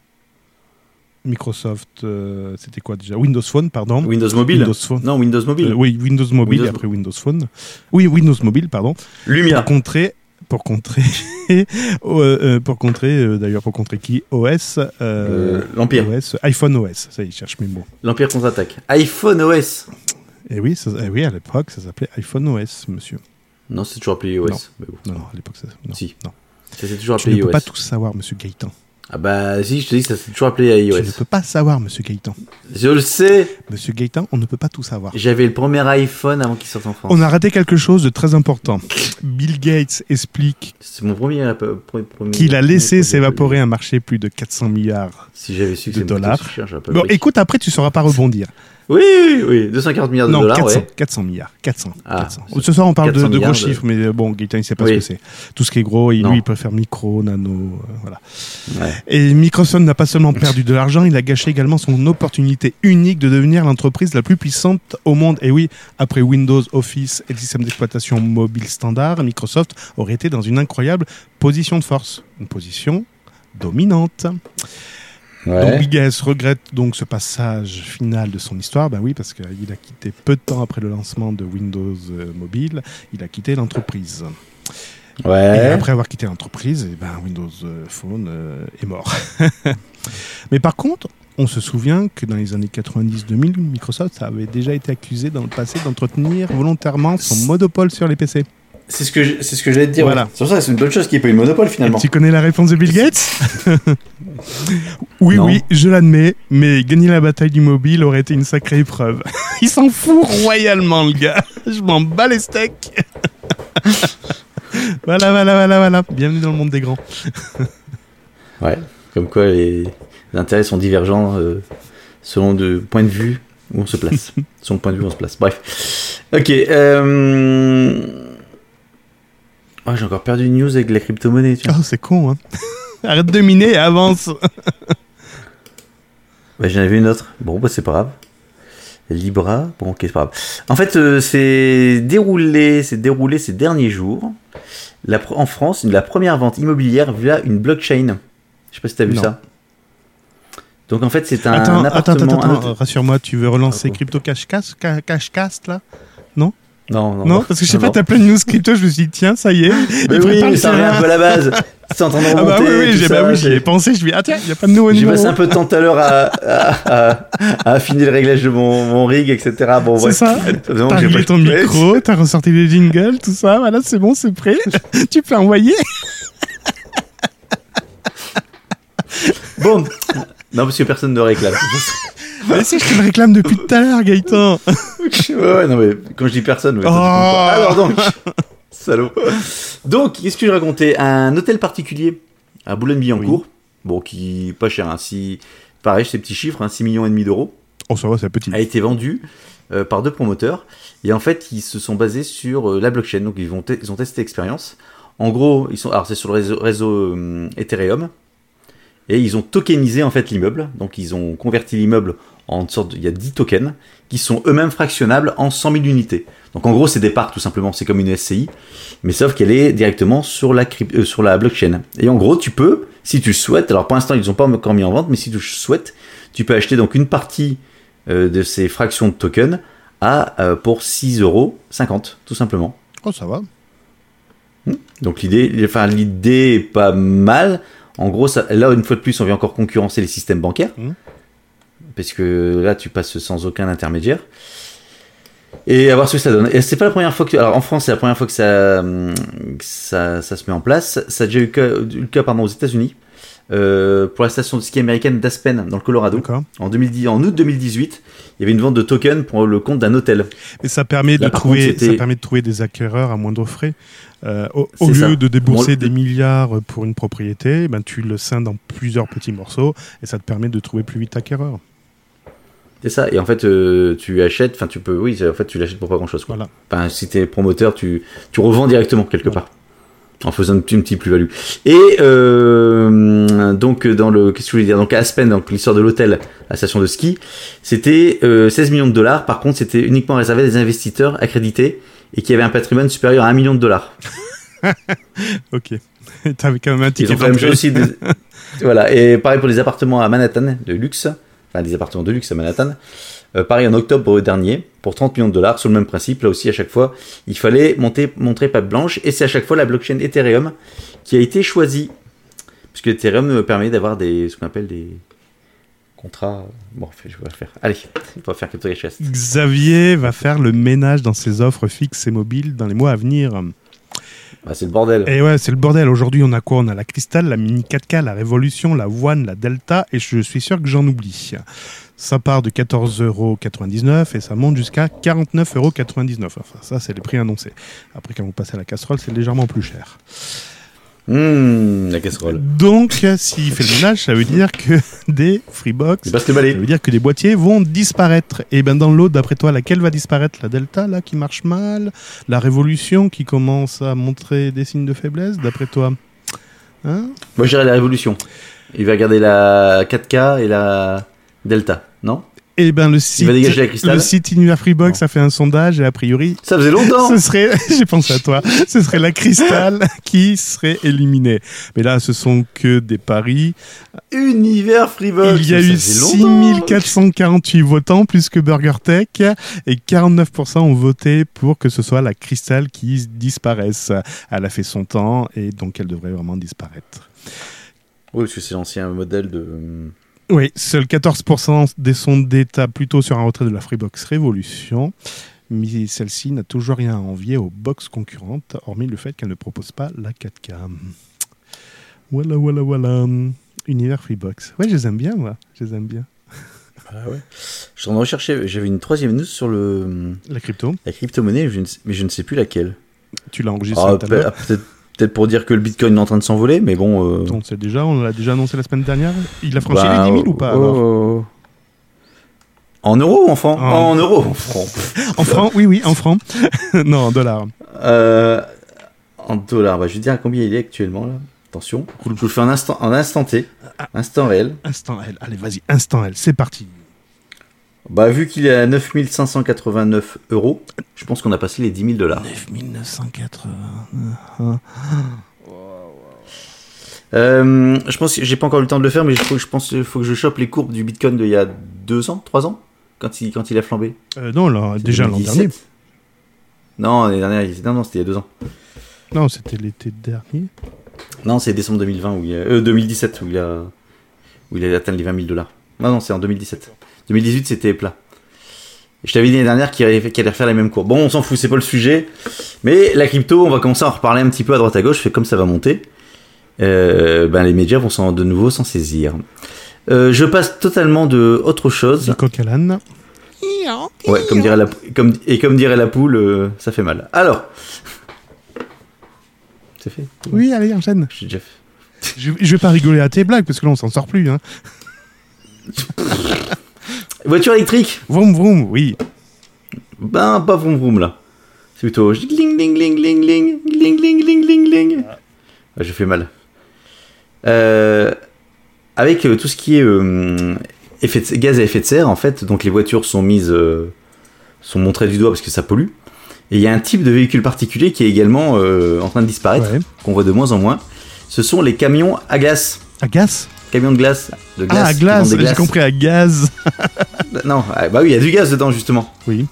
Microsoft, euh, c'était quoi déjà? Windows Phone, pardon. Windows Mobile. Windows Phone. Non, Windows Mobile. Euh, oui, Windows Mobile Windows- après Windows Phone. Oui, Windows Mobile, pardon. Lumia. Pour contrer, pour contrer, euh, pour contrer, d'ailleurs pour contrer qui? OS, L'Empire. OS, iPhone OS. Ça, il cherche mes mots. L'Empire contre-attaque. iPhone OS. Et oui, ça- eh oui, à l'époque, ça s'appelait iPhone OS, monsieur. Non, c'est toujours appelé iOS. Non. Mais bon. Non, non, à l'époque, ça. Non, Si. non. Ça s'est toujours Tu appelé ne peux pas tout savoir, monsieur Gaëtan. Ah bah si, je te dis, ça s'est toujours appelé iOS. Tu ne peux pas savoir, monsieur Gaëtan. Je le sais. Monsieur Gaëtan, on ne peut pas tout savoir. J'avais le premier iPhone avant qu'il sorte en France. On a raté quelque chose de très important. Bill Gates explique C'est mon premier. euh, premier- premier- qu'il a laissé s'évaporer un marché plus de 400 milliards. Si j'avais su que de dollars. cher, pas Bon, pris. écoute, après, tu ne sauras pas rebondir. Oui, oui, oui, 240 milliards de non, dollars, 400, ouais. 400 milliards. 400. Ah, 400. Ce soir, on parle de, 400 de gros de- chiffres, mais euh, bon, Gaëtan, il sait pas Oui. ce que c'est. Tout ce qui est gros, il, lui, il préfère micro, nano, euh, voilà. Ouais. Et Microsoft n'a pas seulement perdu de l'argent, il a gâché également son opportunité unique de devenir l'entreprise la plus puissante au monde. Et oui, après Windows, Office et le système d'exploitation mobile standard, Microsoft aurait été dans une incroyable position de force. Une position dominante. Donc Bill Gates regrette donc ce passage final de son histoire, ben oui, parce qu'il a quitté peu de temps après le lancement de Windows euh, Mobile, il a quitté l'entreprise. Et Ouais. après avoir quitté l'entreprise, eh ben, Windows euh, Phone euh, est mort. Mais par contre, on se souvient que dans les années 90-2000, Microsoft avait déjà été accusé dans le passé d'entretenir volontairement son monopole sur les PC. C'est ce que je- c'est ce que j'allais te dire. Voilà. ouais. C'est pour ça que c'est une bonne chose qu'il n'y ait pas eu de monopole Et finalement. tu connais la réponse de Bill Gates? Oui, Non. oui, je l'admets, mais gagner la bataille du mobile aurait été une sacrée épreuve. Il s'en fout royalement, le gars. Je m'en bats les steaks. voilà, voilà, voilà, voilà. Bienvenue dans le monde des grands. Ouais. Comme quoi les, les intérêts sont divergents euh, selon le point de vue où on se place. selon le point de vue où on se place. Bref. Ok. Euh... Oh, j'ai encore perdu une news avec la crypto-monnaie. tiens. Oh, c'est con, hein. Arrête de miner et avance. Bah, J'en avais une autre. Bon, bah, c'est pas grave. Libra. Bon, ok, c'est pas grave. En fait, euh, c'est déroulé, c'est déroulé ces derniers jours. La, en France, la première vente immobilière via une blockchain. Je sais pas si t'as vu Non. ça. Donc en fait, c'est un attends, attends, appartement. attends, attends, hôtel- rassure-moi, tu veux relancer Ah. Crypto Cash Cast, Cash Cast, là? Non, non, Non, parce que je sais non, pas, t'as plein de news crypto, je me suis dit, tiens, ça y est. Mais oui, mais ça revient un peu à la base. C'est en train de Ah remonter. bah oui, oui, bah oui, j'y ai pensé, je me dis, ah tiens, il n'y a pas de nouveau J'ai passé un peu de temps tout à l'heure à, à, à- à affiner le réglage de mon, mon rig, etc. Bon, C'est ça. T'as réglé ton micro, t'as ressorti les jingles, tout ça, voilà, c'est bon, c'est prêt. tu peux envoyer. Bon. Non, parce que personne ne réclame. Mais si, je te le réclame depuis tout à l'heure, Gaëtan. ouais, ouais, non, mais quand je dis personne, ouais, Oh. Alors donc, salaud. Donc, qu'est-ce que je racontais? Un hôtel particulier à Boulogne-Billancourt, bon, qui pas cher, hein, si, pareil, ces petits chiffres, hein, 6 millions et demi d'euros, Oh, ça va, c'est petit. a été vendu euh, par deux promoteurs. Et en fait, ils se sont basés sur euh, la blockchain. Donc, ils, vont ils ont testé l'expérience. En gros, ils sont, alors c'est sur le réseau, réseau euh, Ethereum. Et ils ont tokenisé en fait l'immeuble. Donc, ils ont converti l'immeuble en une sorte de, il y a 10 tokens qui sont eux-mêmes fractionnables en 100 000 unités. Donc, en gros, c'est des parts tout simplement. C'est comme une SCI. Mais sauf qu'elle est directement sur la, euh, sur la blockchain. Et en gros, tu peux, si tu le souhaites, alors pour l'instant, ils n'ont pas encore mis en vente, mais si tu souhaites, tu peux acheter donc une partie euh, de ces fractions de tokens à euh, pour 6,50 euros, tout simplement. Oh, ça va. Donc l'idée, enfin l'idée est pas mal. En gros, ça, là une fois de plus, on vient encore concurrencer les systèmes bancaires, Mhm. parce que là tu passes sans aucun intermédiaire. Et à voir ce que ça donne. Et c'est pas la première fois que, alors en France, c'est la première fois que ça, hum, que ça, ça se met en place. Ça a déjà eu le cas, le cas pardon, aux États-Unis. Euh, pour la station de ski américaine d'Aspen dans le Colorado en 2010 en août 2018 il y avait une vente de tokens pour le compte d'un hôtel Et ça permet, de Là, trouver, contre, c'était- ça permet de trouver des acquéreurs à moindre frais. Euh, au lieu ça. de débourser des milliards pour une propriété, ben, tu le scindes en plusieurs petits morceaux et ça te permet de trouver plus vite acquéreur. C'est ça. Et en fait, euh, tu achètes, enfin, tu peux, oui, en fait, tu l'achètes pour pas grand chose, quoi. Voilà. Enfin, si t'es promoteur, tu, tu revends directement quelque Voilà. part. En faisant une, petite- plus-value. Et, euh, donc, dans le, qu'est-ce que je voulais dire? Donc, à Aspen, donc, l'histoire de l'hôtel, la station de ski, c'était, euh, 16 millions de dollars. Par contre, c'était uniquement réservé à des investisseurs accrédités et qui avaient un patrimoine supérieur à 1 million de dollars. Ok. T'avais quand même un Ils ticket ont la même aussi. des- voilà. Et pareil pour les appartements à Manhattan de luxe. Enfin, des appartements de luxe à Manhattan. Euh, pareil en octobre dernier, pour 30 millions de dollars, sur le même principe. Là aussi, à chaque fois, il fallait monter, montrer patte blanche. Et c'est à chaque fois la blockchain Ethereum qui a été choisie. Puisque Ethereum me permet d'avoir des, ce qu'on appelle des contrats. Bon, je vais le faire. Allez, on va faire quelque chose. Xavier va faire le ménage dans ses offres fixes et mobiles dans les mois à venir. Bah, c'est le bordel. Et ouais, c'est le bordel. Aujourd'hui, on a quoi? On a la Crystal, la Mini 4K, la Révolution, la One, la Delta, et je suis sûr que j'en oublie. Ça part de 14,99€ et ça monte jusqu'à 49,99€. Enfin, ça, c'est les prix annoncés. Après, quand vous passez à la casserole, c'est légèrement plus cher. Hum, la casserole. Donc, s'il fait le ménage, ça veut dire que des Freebox, ça veut dire que des boîtiers vont disparaître. Et ben dans l'autre, d'après toi, laquelle va disparaître? La Delta, là, qui marche mal? La Révolution, qui commence à montrer des signes de faiblesse, d'après toi? Hein? Moi, je dirais la révolution. Il va garder la 4K et la Delta, non Eh ben le site, va dégager la Crystal le site Univers Freebox a fait un sondage et a priori, Ça faisait longtemps ce serait, j'ai pensé à toi, ce serait la Crystal qui serait éliminée. Mais là, ce sont que des paris. Univers Freebox Il y a eu faisait longtemps. 6448 votants, plus que BurgerTech, et 49% ont voté pour que ce soit la Crystal qui disparaisse. Elle a fait son temps et donc elle devrait vraiment disparaître. Oui, parce que c'est l'ancien modèle de... Oui, seuls 14% des sondés tablent plutôt sur un retrait de la Freebox Révolution. mais celle-ci n'a toujours rien à envier aux box concurrentes, hormis le fait qu'elle ne propose pas la 4K. Voilà, voilà, voilà. Univers Freebox. Ouais, je les aime bien, moi. Je les aime bien. Ah ouais. Je suis en rechercher. J'avais une troisième news sur le La crypto, la crypto-monnaie, mais je ne sais plus laquelle. tu l'as enregistré Ah, tout à peut- l'heure. ah, Peut-être peut-être pour dire que le Bitcoin est en train de s'envoler, mais bon. euh, On sait déjà, on l'a déjà annoncé la semaine dernière. Il a franchi bah, les 10 000 ou pas oh, alors oh. En euros ou en francs En- En euros. En francs. En francs Oui, oui, en francs. non, en dollars. Euh, en dollars, bah, je vais dire à combien il est actuellement là. Attention, je vous le fais en instant, en instant T, instant réel. Instant L. Allez, vas-y, instant L. C'est parti. Bah, vu qu'il est à 9589 euros, je pense qu'on a passé les 10 000 dollars. 9980. Euh, je pense que j'ai pas encore eu le temps de le faire, mais faut, je pense qu'il faut que je chope les courbes du Bitcoin d'il y a 2 ans, 3 ans, quand il, quand il a flambé. Euh, non, là, déjà l'an 2017. dernier. Non, l'année dernière, non, non, c'était il y a 2 ans. Non, c'était l'été dernier. Non, c'est décembre 2020 où il a, euh, 2017 où il a, où il a atteint les 20 000 dollars. Non, non, c'est en 2017. 2018, c'était plat. Je t'avais dit l'année dernière qu'il allait, refaire la même courbe. Bon, on s'en fout, c'est pas le sujet. Mais la crypto, on va commencer à en reparler un petit peu à droite à gauche. Fait comme ça va monter, euh, ben les médias vont s'en- de nouveau s'en saisir. Euh, je passe totalement de autre chose. Ouais, comme dirait la, comme, et comme dirait la poule, euh, ça fait mal. Alors, c'est fait. Oui, allez, enchaîne. Fait. Je, je vais pas rigoler à tes blagues parce que là, on s'en sort plus. Hein. Voiture électrique. Vroom, vroom, oui. Ben, pas vroom vroom là. C'est plutôt gling ling ling ling ling ling ling ling ling ling. Ah, je fais mal. Euh, avec euh, tout ce qui est euh, effet de- gaz à effet de serre, en fait, donc les voitures sont mises, sont montrées du doigt parce que ça pollue. Et il y a un type de véhicule particulier qui est également en train de disparaître, Ouais. qu'on voit de moins en moins. Ce sont les camions à glace. À gaz Camions de glace. De glace Ah, à glace, j'ai compris, à gaz. Non, ah, bah oui, il y a du gaz dedans justement. Oui.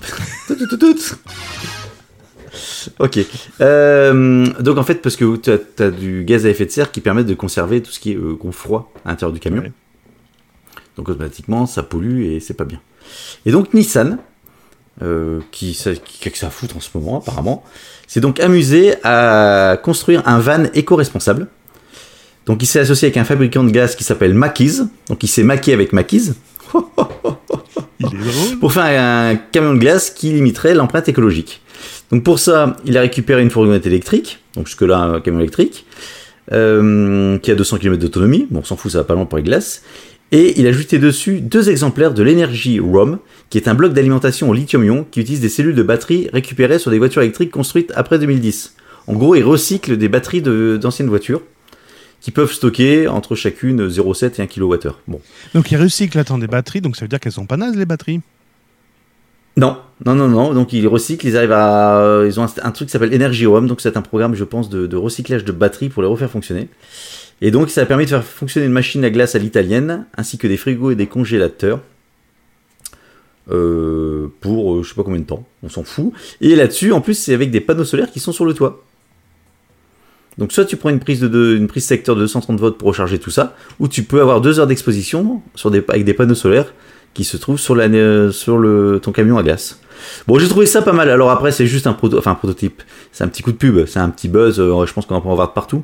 Tout, tout, tout, tout. Ok. Euh, donc en fait, parce que tu as, du gaz à effet de serre qui permet de conserver tout ce qui est euh, gros froid à l'intérieur du camion. Ouais. Donc automatiquement, ça pollue et c'est pas bien. Et donc Nissan, euh, qui, ça- qui a que ça à foutre en ce moment apparemment, s'est donc amusé à construire un van éco-responsable. Donc il s'est associé avec un fabricant de glace qui s'appelle Mackies. Donc il s'est maqué avec drôle. pour faire un camion de glace qui limiterait l'empreinte écologique. Donc pour ça, il a récupéré une fourgonnette électrique, donc jusque-là un camion électrique, euh, qui a 200 km d'autonomie, bon on s'en fout, ça va pas loin pour les glaces, et il a ajouté dessus deux exemplaires de l'énergie ROM, qui est un bloc d'alimentation au lithium-ion qui utilise des cellules de batterie récupérées sur des voitures électriques construites après 2010. En gros, il recycle des batteries de- d'anciennes voitures qui peuvent stocker entre chacune 0,7 et 1 kWh. Bon. Donc, il recycle attends, des batteries, donc ça veut dire qu'elles sont pas nazes, les batteries? Non, non, non, non. Donc ils recyclent, ils arrivent à, ils ont un, un truc qui s'appelle Energy Home. Donc c'est un programme, je pense, de, de recyclage de batteries pour les refaire fonctionner. Et donc ça a permis de faire fonctionner une machine à glace à l'italienne, ainsi que des frigos et des congélateurs. Euh, pour euh, je sais pas combien de temps, on s'en fout. Et là-dessus, en plus, c'est avec des panneaux solaires qui sont sur le toit. Donc soit tu prends une prise de, de- une prise secteur de 230 volts pour recharger tout ça, ou tu peux avoir deux heures d'exposition sur des, avec des panneaux solaires qui se trouvent sur, la, euh, sur le, ton camion à glace. Bon, j'ai trouvé ça pas mal. Alors après, c'est juste un, proto, enfin, un prototype. C'est un petit coup de pub, c'est un petit buzz. euh, je pense qu'on va en voir de partout.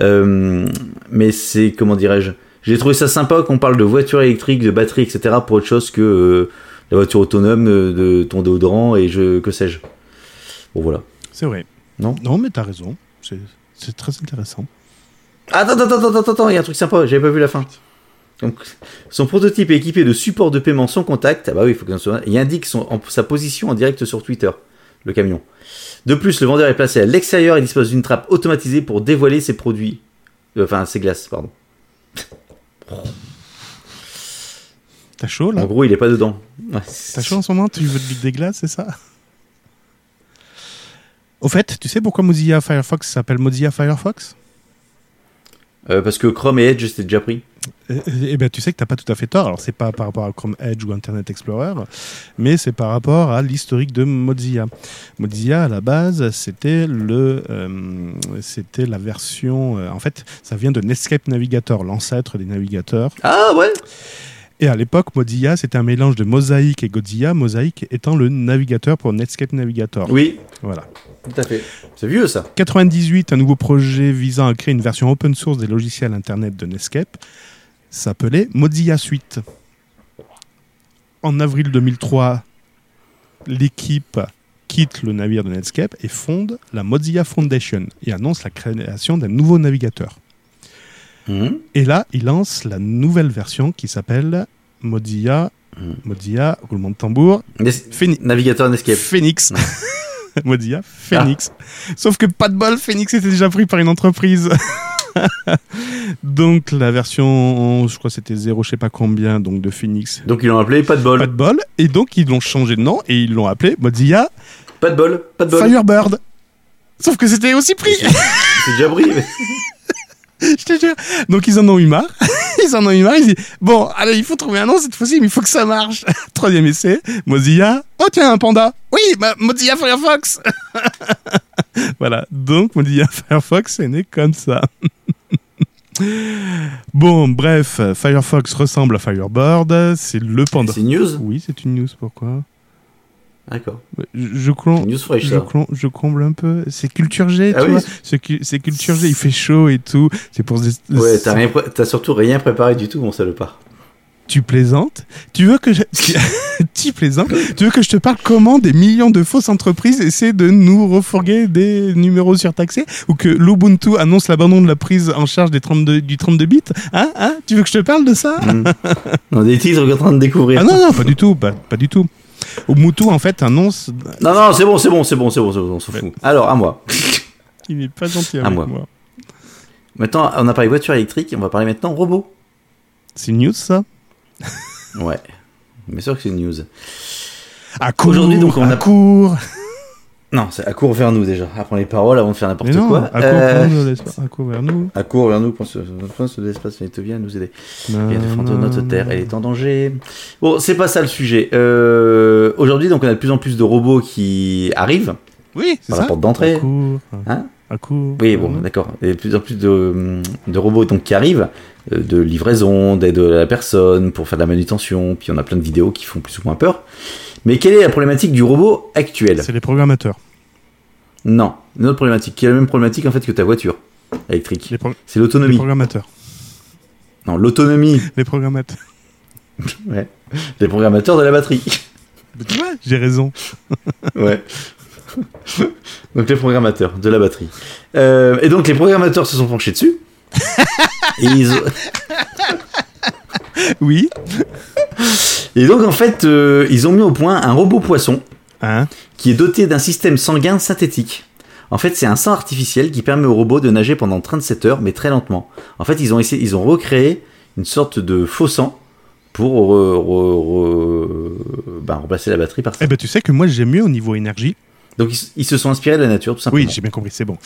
Euh, mais c'est, comment dirais-je J'ai trouvé ça sympa qu'on parle de voiture électrique, de batterie, etc. pour autre chose que euh, la voiture autonome, de ton déodorant et je, que sais-je. Bon, voilà. C'est vrai. Non? Non, mais t'as raison. C'est très intéressant. Attends, attends, attends, attends, attends, il y a un truc sympa, j'avais pas vu la fin. Donc, son prototype est équipé de supports de paiement sans contact. Ah bah oui, il faut que ça soit. Il indique son, en- sa position en direct sur Twitter, le camion. De plus, le vendeur est placé à l'extérieur et dispose d'une trappe automatisée pour dévoiler ses produits. Euh, Enfin, ses glaces, pardon. T'as chaud, là? En gros, il est pas dedans. Ouais. T'as chaud en ce moment? Tu veux de des glaces, c'est ça? Au fait, tu sais pourquoi Mozilla Firefox s'appelle Mozilla Firefox? Euh, parce que Chrome et Edge, c'était déjà pris. Eh eh ben, tu sais que t'as pas tout à fait tort. Alors, c'est pas par rapport à Chrome Edge ou Internet Explorer, mais c'est par rapport à l'historique de Mozilla. Mozilla, à la base, c'était le, euh, c'était la version. euh, en fait, ça vient de Netscape Navigator, l'ancêtre des navigateurs. Ah ouais Et à l'époque, Mozilla, c'était un mélange de Mosaic et Godzilla, Mosaic étant le navigateur pour Netscape Navigator. Oui, Voilà. tout à fait. C'est vieux ça. 98, un nouveau projet visant à créer une version open source des logiciels Internet de Netscape s'appelait Mozilla Suite. En avril 2003, l'équipe quitte le navire de Netscape et fonde la Mozilla Foundation et annonce la création d'un nouveau navigateur. Mhm. Et là, il lance la nouvelle version qui s'appelle Mozilla, Mhm. Mozilla, roulement de tambour, Phoenix. Navigateur Netscape. Phoenix. Mozilla Phoenix. Sauf que pas de bol, Phoenix était déjà pris par une entreprise. donc la version, je crois c'était 0 je sais pas combien, donc de Phoenix. Donc ils l'ont appelé pas de bol. Pas de bol. Et donc ils l'ont changé de nom et ils l'ont appelé Mozilla Pas de bol. Pas de bol. Firebird. Sauf que c'était aussi pris. C'est déjà pris. mais- Je te jure. Donc ils en ont eu marre. ils en ont eu marre. Ils disent bon, allez, il faut trouver un nom cette fois-ci, mais il faut que ça marche. Troisième essai, Mozilla. Oh tiens, un panda. Oui, bah, Mozilla Firefox. voilà. Donc Mozilla Firefox est né comme ça. bon, bref, Firefox ressemble à Firebird. C'est le panda. C'est une news? Oui, c'est une news. Pourquoi? D'accord. je, je, je, comble un peu. C'est culture G, Ah tu oui, vois. C'est cu- c'est culture G. Il fait chaud et tout. C'est pour. Ouais, t'as surtout rien préparé du tout, mon salopard. Tu plaisantes Tu veux que je... tu plaisantes Tu veux que je te parle comment des millions de fausses entreprises essaient de nous refourguer des numéros surtaxés ou que l'Ubuntu annonce l'abandon de la prise en charge des 32, du 32 bits? Hein Hein? Tu veux que je te parle de ça? Mm. non, des titres qu'on est en train de découvrir. Ah non non, pas du tout, pas, pas du tout. Ubuntu en fait annonce Non, non, c'est bon, c'est bon, c'est bon, c'est bon, c'est bon, on s'en fout. Alors, à moi. il n'est pas gentil À moi. moi. Maintenant, on a parlé voiture électrique, on va parler maintenant robot. C'est une news ça? Ouais. Bien sûr que c'est une news. À court, Aujourd'hui, donc, on à a- court. Non, c'est à cours vers nous déjà. Apprends les paroles avant de faire n'importe quoi. à court, Euh, à court vers nous. à court vers nous, pense, pense de l'espace, vient nous aider. Il y a des fantômes de notre terre, elle est en danger. Bon, c'est pas ça le sujet. Euh, Aujourd'hui, donc, on a de plus en plus de robots qui arrivent Oui, c'est par ça. la porte d'entrée. À court. Hein à court. Oui, bon, d'accord. Il y a de plus en plus de, de robots donc, qui arrivent, euh, de livraison, d'aide à la personne, pour faire de la manutention, puis on a plein de vidéos qui font plus ou moins peur. Mais quelle est la problématique du robot actuel? C'est les programmateurs. Non, une autre problématique, qui est la même problématique en fait que ta voiture électrique. Les, C'est les l'autonomie. programmateurs. Non, l'autonomie. Les programmateurs. Ouais. Les programmateurs de la batterie. Tu vois, j'ai raison. Ouais. donc les programmateurs de la batterie. Euh, et donc les programmateurs se sont penchés dessus. et, ils ont- Oui. et donc en fait, euh, ils ont mis au point un robot poisson Hein qui est doté d'un système sanguin synthétique. En fait, c'est un sang artificiel qui permet au robot de nager pendant 37 heures, mais très lentement. En fait, ils ont essayé, ils ont recréé une sorte de faux sang pour re- re- re- ben, remplacer la batterie par ça. Eh ben, tu sais que moi, j'aime mieux au niveau énergie. Donc ils, ils se sont inspirés de la nature, tout simplement. Oui, j'ai bien compris, c'est bon.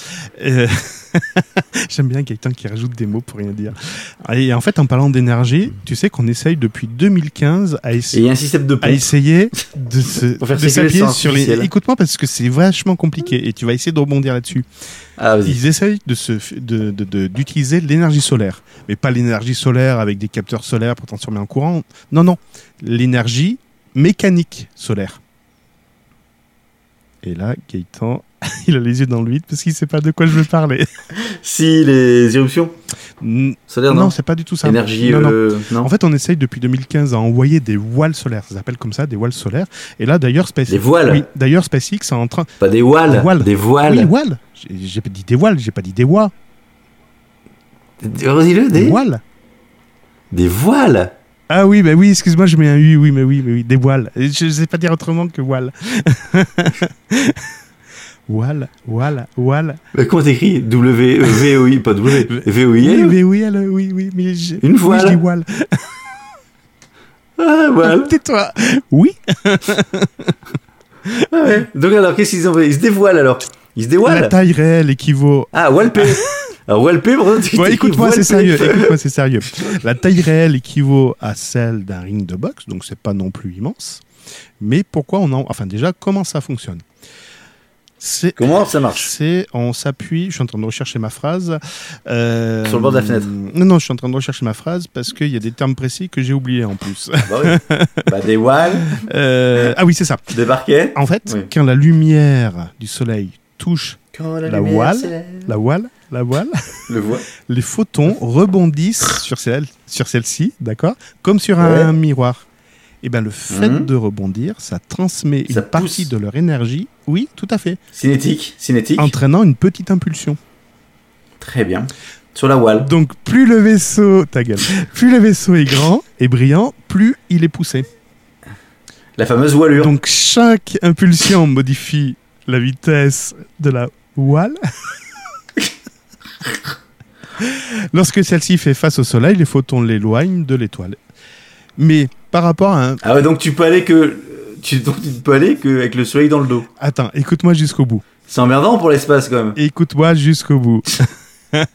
Euh, J'aime bien quelqu'un qui rajoute des mots pour rien dire. Et en fait, en parlant d'énergie, tu sais qu'on essaye depuis 2015 à essayer. y a un système de À pompe. essayer de le s'appuyer sur les. Écoute-moi parce que c'est vachement compliqué et tu vas essayer de rebondir là-dessus. Ah. Ils essayent de se de- de- de- d'utiliser l'énergie solaire, mais pas l'énergie solaire avec des capteurs solaires pour transformer en courant. Non, non, l'énergie mécanique solaire. Et là, Gaëtan, il a les yeux dans le vide parce qu'il sait pas de quoi je veux parler. Si les éruptions solaires, non, non, c'est pas du tout ça. Énergie, Non, non. euh, non. En fait, on essaye depuis 2015 à envoyer des voiles solaires. Ça s'appelle comme ça, des voiles solaires. Et là, d'ailleurs, SpaceX. Des voiles Oui, d'ailleurs, SpaceX est en train. Pas des voiles, Des voiles. des voiles. Oui, voiles. J'ai dit des voiles, j'ai pas dit des voix. Redis-le, Des des... voiles. des voiles. Ah oui, bah oui, excuse-moi, je mets un U, oui, mais oui, mais oui, des voiles. Je ne sais pas dire autrement que voile. voile, voile, voile. Mais comment t'écris W, euh, V-O-I, pas W, Oui, V-O-I-L mais oui, elle, oui, oui, mais je... Une oui, voile. je dis voile. Ah. Tais-toi. Oui. Ah ouais. Donc alors, qu'est-ce qu'ils ont fait? Ils se dévoilent alors Ils se La dévoilent taille réelle équivaut. Ah, Walpé Alors, Walpé, Bon, écoute-moi, c'est sérieux. Écoute-moi, c'est sérieux. La taille réelle équivaut à celle d'un ring de boxe, donc c'est pas non plus immense. Mais pourquoi on en. Enfin, déjà, comment ça fonctionne? Comment ça marche? C'est on s'appuie. Je suis en train de rechercher ma phrase. Euh, Sur le bord de la fenêtre. Non, non, je suis en train de rechercher ma phrase parce qu'il y a des termes précis que j'ai oubliés en plus. Bah oui. bah, des walls, Euh, ah oui, c'est ça. des. En fait, Oui. quand la lumière du soleil touche Quand La voile. la voile, la voile, Le voile. les photons rebondissent sur celle, sur celle-ci, d'accord, comme sur un miroir. Et ben le fait Mhm. de rebondir, ça transmet Ça une partie de leur énergie. Oui, tout à fait, Cinétique. Cinétique. entraînant une petite impulsion. Très bien. Sur la voile. Donc plus le vaisseau, ta gueule, plus le vaisseau est grand et brillant, plus il est poussé. La fameuse voilure. Donc chaque impulsion modifie la vitesse de la voile. Lorsque celle-ci fait face au soleil, les photons l'éloignent de l'étoile. Mais par rapport à un... Ah ouais, donc tu peux aller que. Tu, donc tu peux aller que avec le soleil dans le dos. Attends, écoute-moi jusqu'au bout. C'est emmerdant pour l'espace quand même. Écoute-moi jusqu'au bout.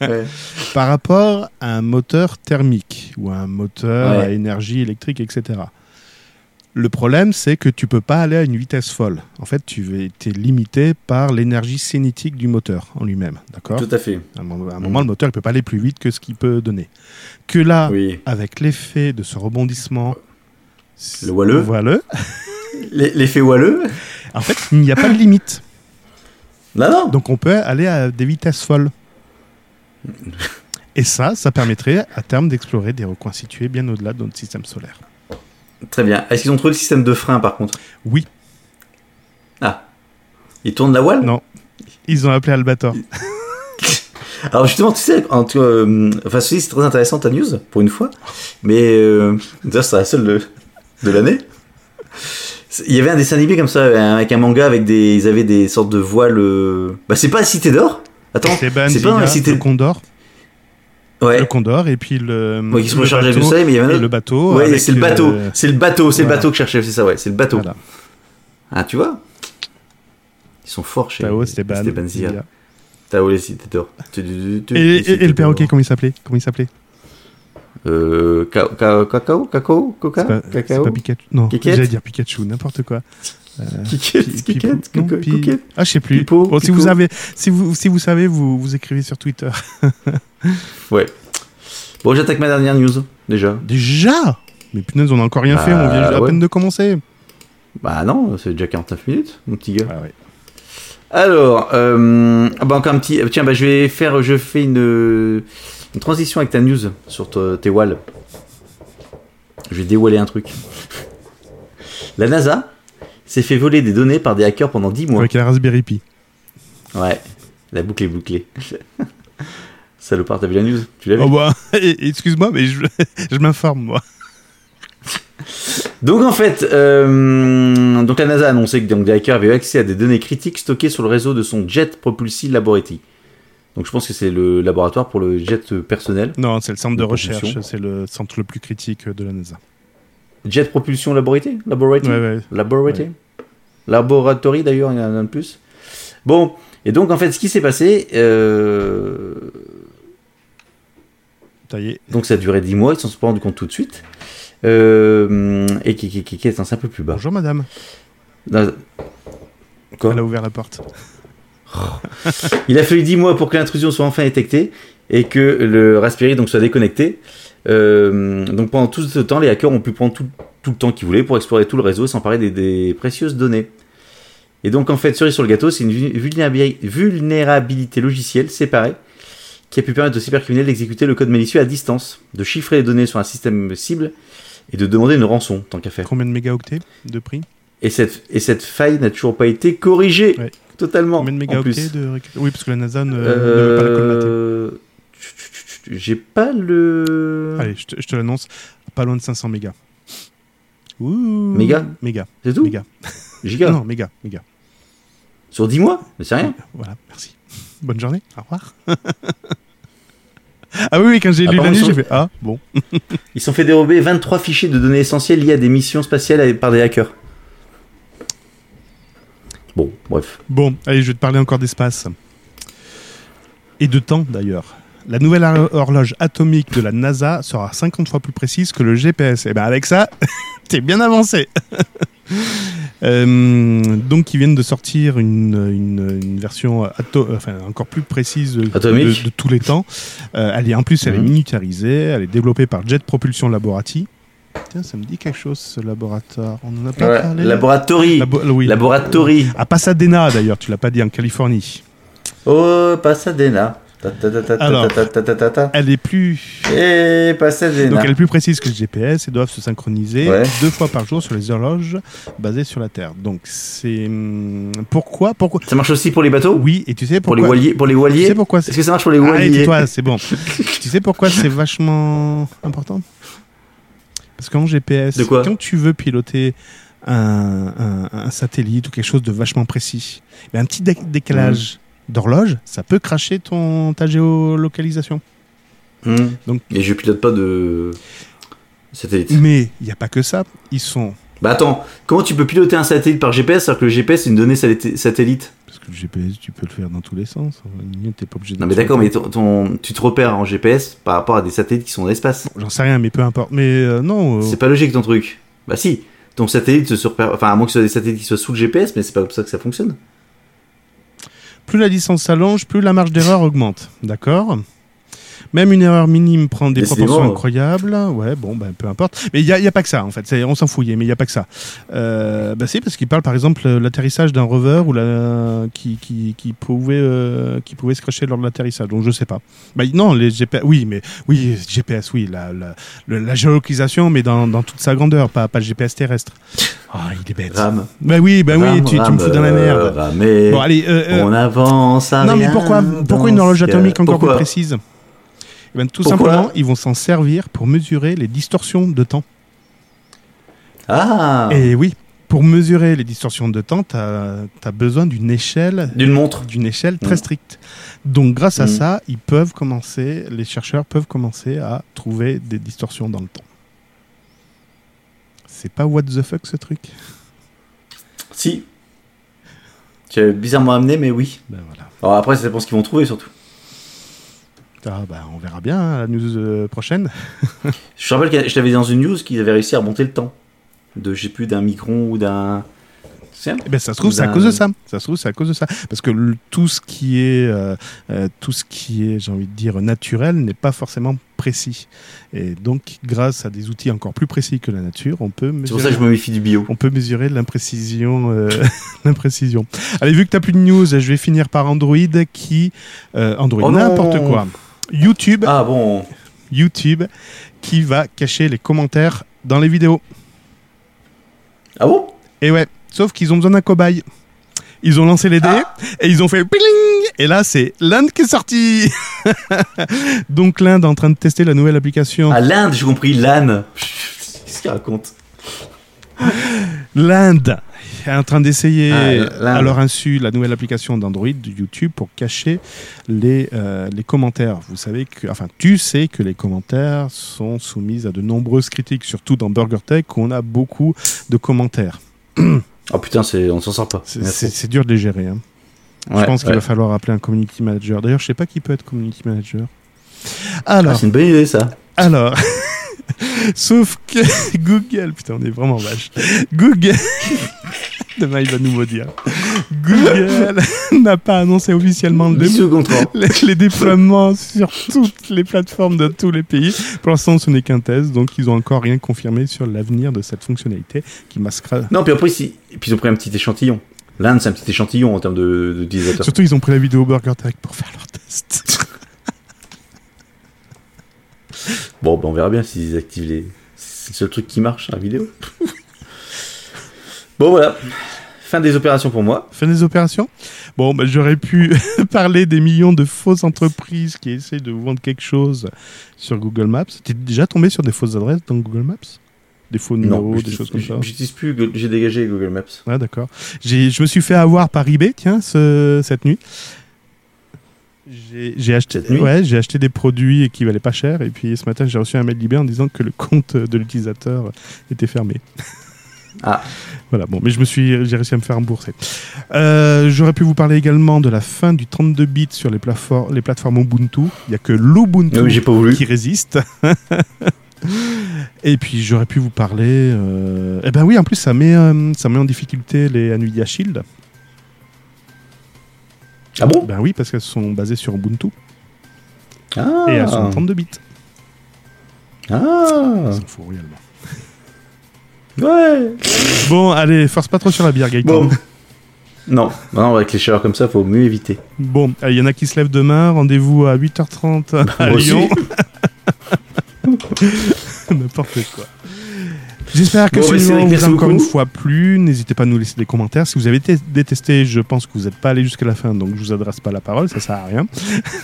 Ouais. Par rapport à un moteur thermique ou à un moteur Ouais. à énergie électrique, etc. Le problème, c'est que tu peux pas aller à une vitesse folle. En fait, tu es limité par l'énergie cinétique du moteur en lui-même. D'accord? Tout à fait. À un moment, moment, le moteur ne peut pas aller plus vite que ce qu'il peut donner. Que là, Oui. avec l'effet de ce rebondissement, Le voileux. voileux, L'e- L'effet voileux. en fait, il n'y a pas de limite. Non, non. Donc on peut aller à des vitesses folles. Et ça, ça permettrait à terme d'explorer des recoins situés bien au-delà de notre système solaire. Très bien. Est-ce qu'ils ont trouvé le système de frein par contre? Oui, Ah. Ils tournent la voile? Non. Ils ont appelé Albator. Alors justement, tu sais, en tout, euh, enfin ceci c'est très intéressant ta news pour une fois, mais euh, c'est la seule de, de l'année. Il y avait un dessin animé comme ça avec un manga avec des, ils avaient des sortes de voiles. euh, Bah c'est pas la Cité d'or. Attends, C'est pas dans la Cité. le Condor, Ouais. le Condor et puis le, Ouais, rechargeait avec le bateau, soleil, mais il y autre. le bateau. Ouais, c'est le euh, bateau, c'est le bateau, c'est voilà. le bateau que je cherchais, c'est ça, ouais, c'est le bateau. Voilà. Ah tu vois, ils sont forts chez Tao, Ben. Stéban Zia. Tao les Et, et- et le perroquet, comment il s'appelait? Comment il s'appelait? Euh, ca- ca- cacao, cacao, coca, C'est pas, cacao. Pikachu. Non, j'allais dire Pikachu, n'importe quoi. Kiket, Pi- Kiket, Pipo- non, Coca- Pi- Coquette. Ah, je sais plus. Pipo, Bon, si vous avez, si vous, si vous savez, vous, vous écrivez sur Twitter. Ouais. Bon, j'attaque ma dernière news, déjà. Déjà? Mais punaise, on n'a encore rien Bah, fait, on vient à ouais. peine de commencer. Bah non, c'est déjà 49 minutes, mon petit gars. Ah ouais. Alors, euh, ah bah encore un petit... Tiens, bah je vais faire... Je fais une, une transition avec ta news sur te- tes walls. Je vais dévoiler un truc. La NASA s'est fait voler des données par des hackers pendant 10 mois. Avec la Raspberry Pi. Ouais, la boucle est bouclée. Salopard, t'as vu la news? Tu l'as vu? Oh bah, excuse-moi, mais je, je m'informe, moi. Donc en fait, euh, donc la NASA a annoncé que donc, des hackers avaient eu accès à des données critiques stockées sur le réseau de son Jet Propulsi Laboratory. Donc je pense que c'est le laboratoire pour le jet personnel. Non, c'est le centre de De recherche, c'est le centre le plus critique de la NASA. Jet Propulsion Laboratory? Laboratory? Ouais, ouais. Laboratory? Laboratory d'ailleurs, il y en a un de plus. Bon, et donc en fait, ce qui s'est passé, euh, Ça y est. donc ça a duré 10 mois, ils s'en sont pas rendu compte tout de suite. Euh, et qui, qui, qui, qui est un peu plus bas. Bonjour madame. Quoi? Elle a ouvert la porte. Il a fallu 10 mois pour que l'intrusion soit enfin détectée et que le Raspberry donc soit déconnecté. Euh, donc pendant tout ce temps, les hackers ont pu prendre tout, tout le temps qu'ils voulaient pour explorer tout le réseau et s'emparer des, des précieuses données. Et donc en fait, cerise sur le gâteau, c'est une vu- vulnérabi- vulnérabilité logicielle séparée qui a pu permettre aux cybercriminels d'exécuter le code malicieux à distance, de chiffrer les données sur un système cible et de demander une rançon, tant qu'à faire. Combien de mégaoctets de prix? Et cette, et cette faille n'a toujours pas été corrigée Ouais. totalement. Combien de mégaoctets de récup- Oui, parce que la NASA ne, ne veut pas la colmater. J'ai pas le. Allez, je te, je te l'annonce, pas loin de 500 mégas. Ouh. Mégas Mégas. C'est tout Mégas. Giga Non, mégas, mégas. Sur 10 mois Mais c'est rien. Voilà, merci. Bonne journée, au revoir. ah oui, oui, quand j'ai lu la j'ai fait Ah, bon. Ils se sont fait dérober 23 fichiers de données essentielles liés à des missions spatiales par des hackers. Bon, bref. Bon, allez, je vais te parler encore d'espace. Et de temps, d'ailleurs. La nouvelle hor- horloge atomique de la NASA sera 50 fois plus précise que le GPS. Et bien avec ça, t'es bien avancé. Euh, donc, ils viennent de sortir une, une, une version ato- enfin, encore plus précise de, Atomique. de- de tous les temps. Euh, elle est, en plus, elle est Mhm. miniaturisée. Elle est développée par Jet Propulsion Laborati. Tiens, ça me dit quelque chose, ce laboratoire. On en a pas Ouais, parlé Laboratory. Labo- oui. Laboratory. À Pasadena, d'ailleurs, tu l'as pas dit, en Californie. Oh, Pasadena. Alors. Elle est plus. Donc elle est plus précise que le GPS et doivent se synchroniser Ouais. deux fois par jour sur les horloges basées sur la Terre. Donc c'est hum, pourquoi pourquoi Ça marche aussi pour les bateaux? Oui et tu sais Pour pourquoi les voiliers Pour les tu voiliers sais pourquoi Est-ce que ça marche pour les Arrête, voiliers toi c'est bon. tu sais pourquoi c'est vachement important? Parce qu'en GPS, De quoi? quand tu veux piloter un, un- un satellite ou quelque chose de vachement précis, ben, un petit dé- décalage d'horloge, ça peut cracher ton ta géolocalisation. Hmm. Donc- Et je pilote pas de satellite. Mais il n'y a pas que ça. Ils sont Bah attends, comment tu peux piloter un satellite par GPS alors que le GPS c'est une donnée sat- satellite? Parce que le GPS, tu peux le faire dans tous les sens. T'es pas obligé de. Non mais d'accord, mais ton, ton- tu te repères en GPS par rapport à des satellites qui sont dans l'espace. J'en sais rien, mais peu importe. Mais euh, non. euh, C'est pas logique ton truc. Bah si, ton satellite se surpère. Enfin, à moins que ce soit des satellites qui soient sous le GPS, mais c'est pas comme ça que ça fonctionne. Plus la distance s'allonge, plus la marge d'erreur augmente. D'accord? Même une erreur minime prend des Décidément, proportions incroyables. Ouais, bon, ben, peu importe. Mais il n'y a, y a pas que ça, en fait. On s'en fouillait, mais il n'y a pas que ça. Euh, bah, c'est parce qu'il parle, par exemple, euh, l'atterrissage d'un rover ou la... qui, qui, qui, pouvait, euh, qui pouvait se cracher lors de l'atterrissage. Donc, je sais pas. Bah, non, les GPS, oui, mais oui, GPS, oui, la, la, le- la géolocalisation, mais dans, dans toute sa grandeur, pas, pas le GPS terrestre. Ah, il est bête. Rame. Bah oui, bah oui, tu, tu me fous dans la euh, merde. Bon, allez, euh, euh, On avance à non, mais rien pourquoi, pourquoi une horloge atomique encore plus précise? Eh ben, Tout Pourquoi simplement, ils vont s'en servir pour mesurer les distorsions de temps. Ah Et oui, pour mesurer les distorsions de temps, tu as, besoin d'une échelle, D'une montre. d'une échelle très Mm. stricte. Donc, grâce à Mm. ça, ils peuvent commencer, les chercheurs peuvent commencer à trouver des distorsions dans le temps. C'est pas what the fuck ce truc Si. Tu bizarrement amené, mais oui. Ben voilà. Alors après, ça dépend ce qu'ils vont trouver surtout. Ah, bah, on verra bien hein, la news euh, prochaine. Je te rappelle que je t'avais dit dans une news qu'ils avaient réussi à remonter le temps. De, je sais plus, d'un micron ou d'un. Eh ben, ça se trouve, c'est à cause de ça. Ça se trouve, c'est à cause de ça. Parce que le- tout ce qui est, euh, euh, tout ce qui est, j'ai envie de dire, naturel n'est pas forcément précis. Et donc, grâce à des outils encore plus précis que la nature, on peut C'est pour mesurer, ça que je me méfie du bio. on peut mesurer l'imprécision. euh, l'imprécision. Allez, vu que t'as plus de news, je vais finir par Android qui, Android, Oh n'importe quoi. YouTube, Ah bon YouTube, qui va cacher les commentaires dans les vidéos. Ah bon? Et ouais, sauf qu'ils ont besoin d'un cobaye. Ils ont lancé les dés Ah. et ils ont fait piling Et là, c'est l'Inde qui est sorti. Donc l'Inde est en train de tester la nouvelle application. À l'Inde, j'ai compris, l'âne. Qu'est-ce qu'il raconte? L'Inde est en train d'essayer Ah, à leur insu la nouvelle application d'Android de YouTube pour cacher les, euh, les commentaires. Vous savez que, enfin, tu sais que les commentaires sont soumis à de nombreuses critiques, surtout dans BurgerTech où on a beaucoup de commentaires. Oh putain, on s'en sort pas. C'est- dur de les gérer. hein. Ouais, je pense qu'il ouais. va falloir appeler un community manager. D'ailleurs, je sais pas qui peut être community manager. Ah, c'est une bonne idée ça. alors, sauf que Google, putain, on est vraiment vache. Google, demain il va nous maudire. Google n'a pas annoncé officiellement le dé- 10 secondes 30. les, les déploiements sur toutes les plateformes de tous les pays. Pour l'instant, ce n'est qu'un test, donc ils ont encore rien confirmé sur l'avenir de cette fonctionnalité qui masquera. Non, puis après, si... et puis ils ont pris un petit échantillon. L'Inde, c'est un petit échantillon en termes de- d'utilisateurs. Surtout, ils ont pris la vidéo Burger Tech pour faire leur test. Bon, ben, on verra bien s'ils activent les. C'est le seul truc qui marche, la vidéo. bon, voilà. Fin des opérations pour moi. Fin des opérations Bon, bah, j'aurais pu parler des millions de fausses entreprises qui essaient de vous vendre quelque chose sur Google Maps. T'es déjà tombé sur des fausses adresses dans Google Maps? Des faux numéros, des choses comme ça? J'utilise plus, j'ai dégagé Google Maps. Ouais, d'accord. Je me suis fait avoir par eBay, tiens, ce- cette nuit. J'ai acheté, Cette nuit ouais, j'ai acheté des produits qui valaient pas cher. Et puis ce matin, j'ai reçu un mail d'eBay en disant que le compte de l'utilisateur était fermé. Ah. Voilà, bon, mais je me suis, j'ai réussi à me faire rembourser. Euh, J'aurais pu vous parler également de la fin du 32 bits sur les, plateformes, les plateformes Ubuntu. Il n'y a que l'Ubuntu Oui, qui résiste. Et puis j'aurais pu vous parler. Euh... Eh ben oui, en plus ça met, euh, ça met en difficulté les Nvidia Shield. Ah bon? Ben oui, parce qu'elles sont basées sur Ubuntu Ah et elles sont en 32 bits. Ah Ça fout réellement. Ouais Bon, allez, force pas trop sur la bière, Gaëtan. Bon. Non, non, avec les chaleurs comme ça, faut mieux éviter. Bon, il y en a qui se lèvent demain. Rendez-vous à 8h30 à Moi. Lyon. N'importe quoi. J'espère que Bon, ce numéro vous a encore une fois plu. N'hésitez pas à nous laisser des commentaires. Si vous avez détesté, je pense que vous n'êtes pas allé jusqu'à la fin, donc je vous adresse pas la parole, ça sert à rien.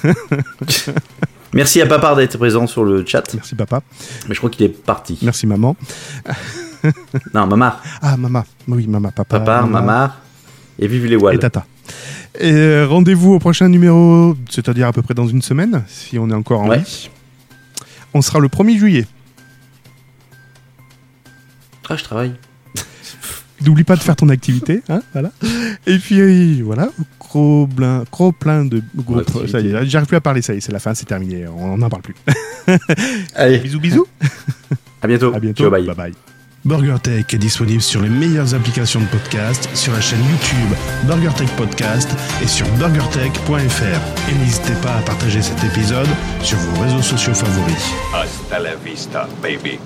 Merci à Papa d'être présent sur le chat, Merci papa, mais je crois qu'il est parti. merci maman. Non, Mamar, Ah maman, oui maman, papa, Papa, maman Mamar, et vive les et Walls. tata. Et euh, rendez-vous au prochain numéro, c'est-à-dire à peu près dans une semaine, si on est encore en Ouais. vie. On sera le 1er juillet. Ah, je travaille. N'oublie pas de faire ton activité, hein, voilà. Et puis euh, voilà, gros plein, gros plein de groupes. Activité. Ça y est, j'arrive plus à parler, ça y est, c'est la fin, c'est terminé, on n'en parle plus. Allez, bisous, bisous. à bientôt. À bientôt. Ciao, bye. bye. bye. BurgerTech est disponible sur les meilleures applications de podcast, sur la chaîne YouTube BurgerTech Podcast et sur burgertech.fr. Et n'hésitez pas à partager cet épisode sur vos réseaux sociaux favoris. Hasta la vista, baby.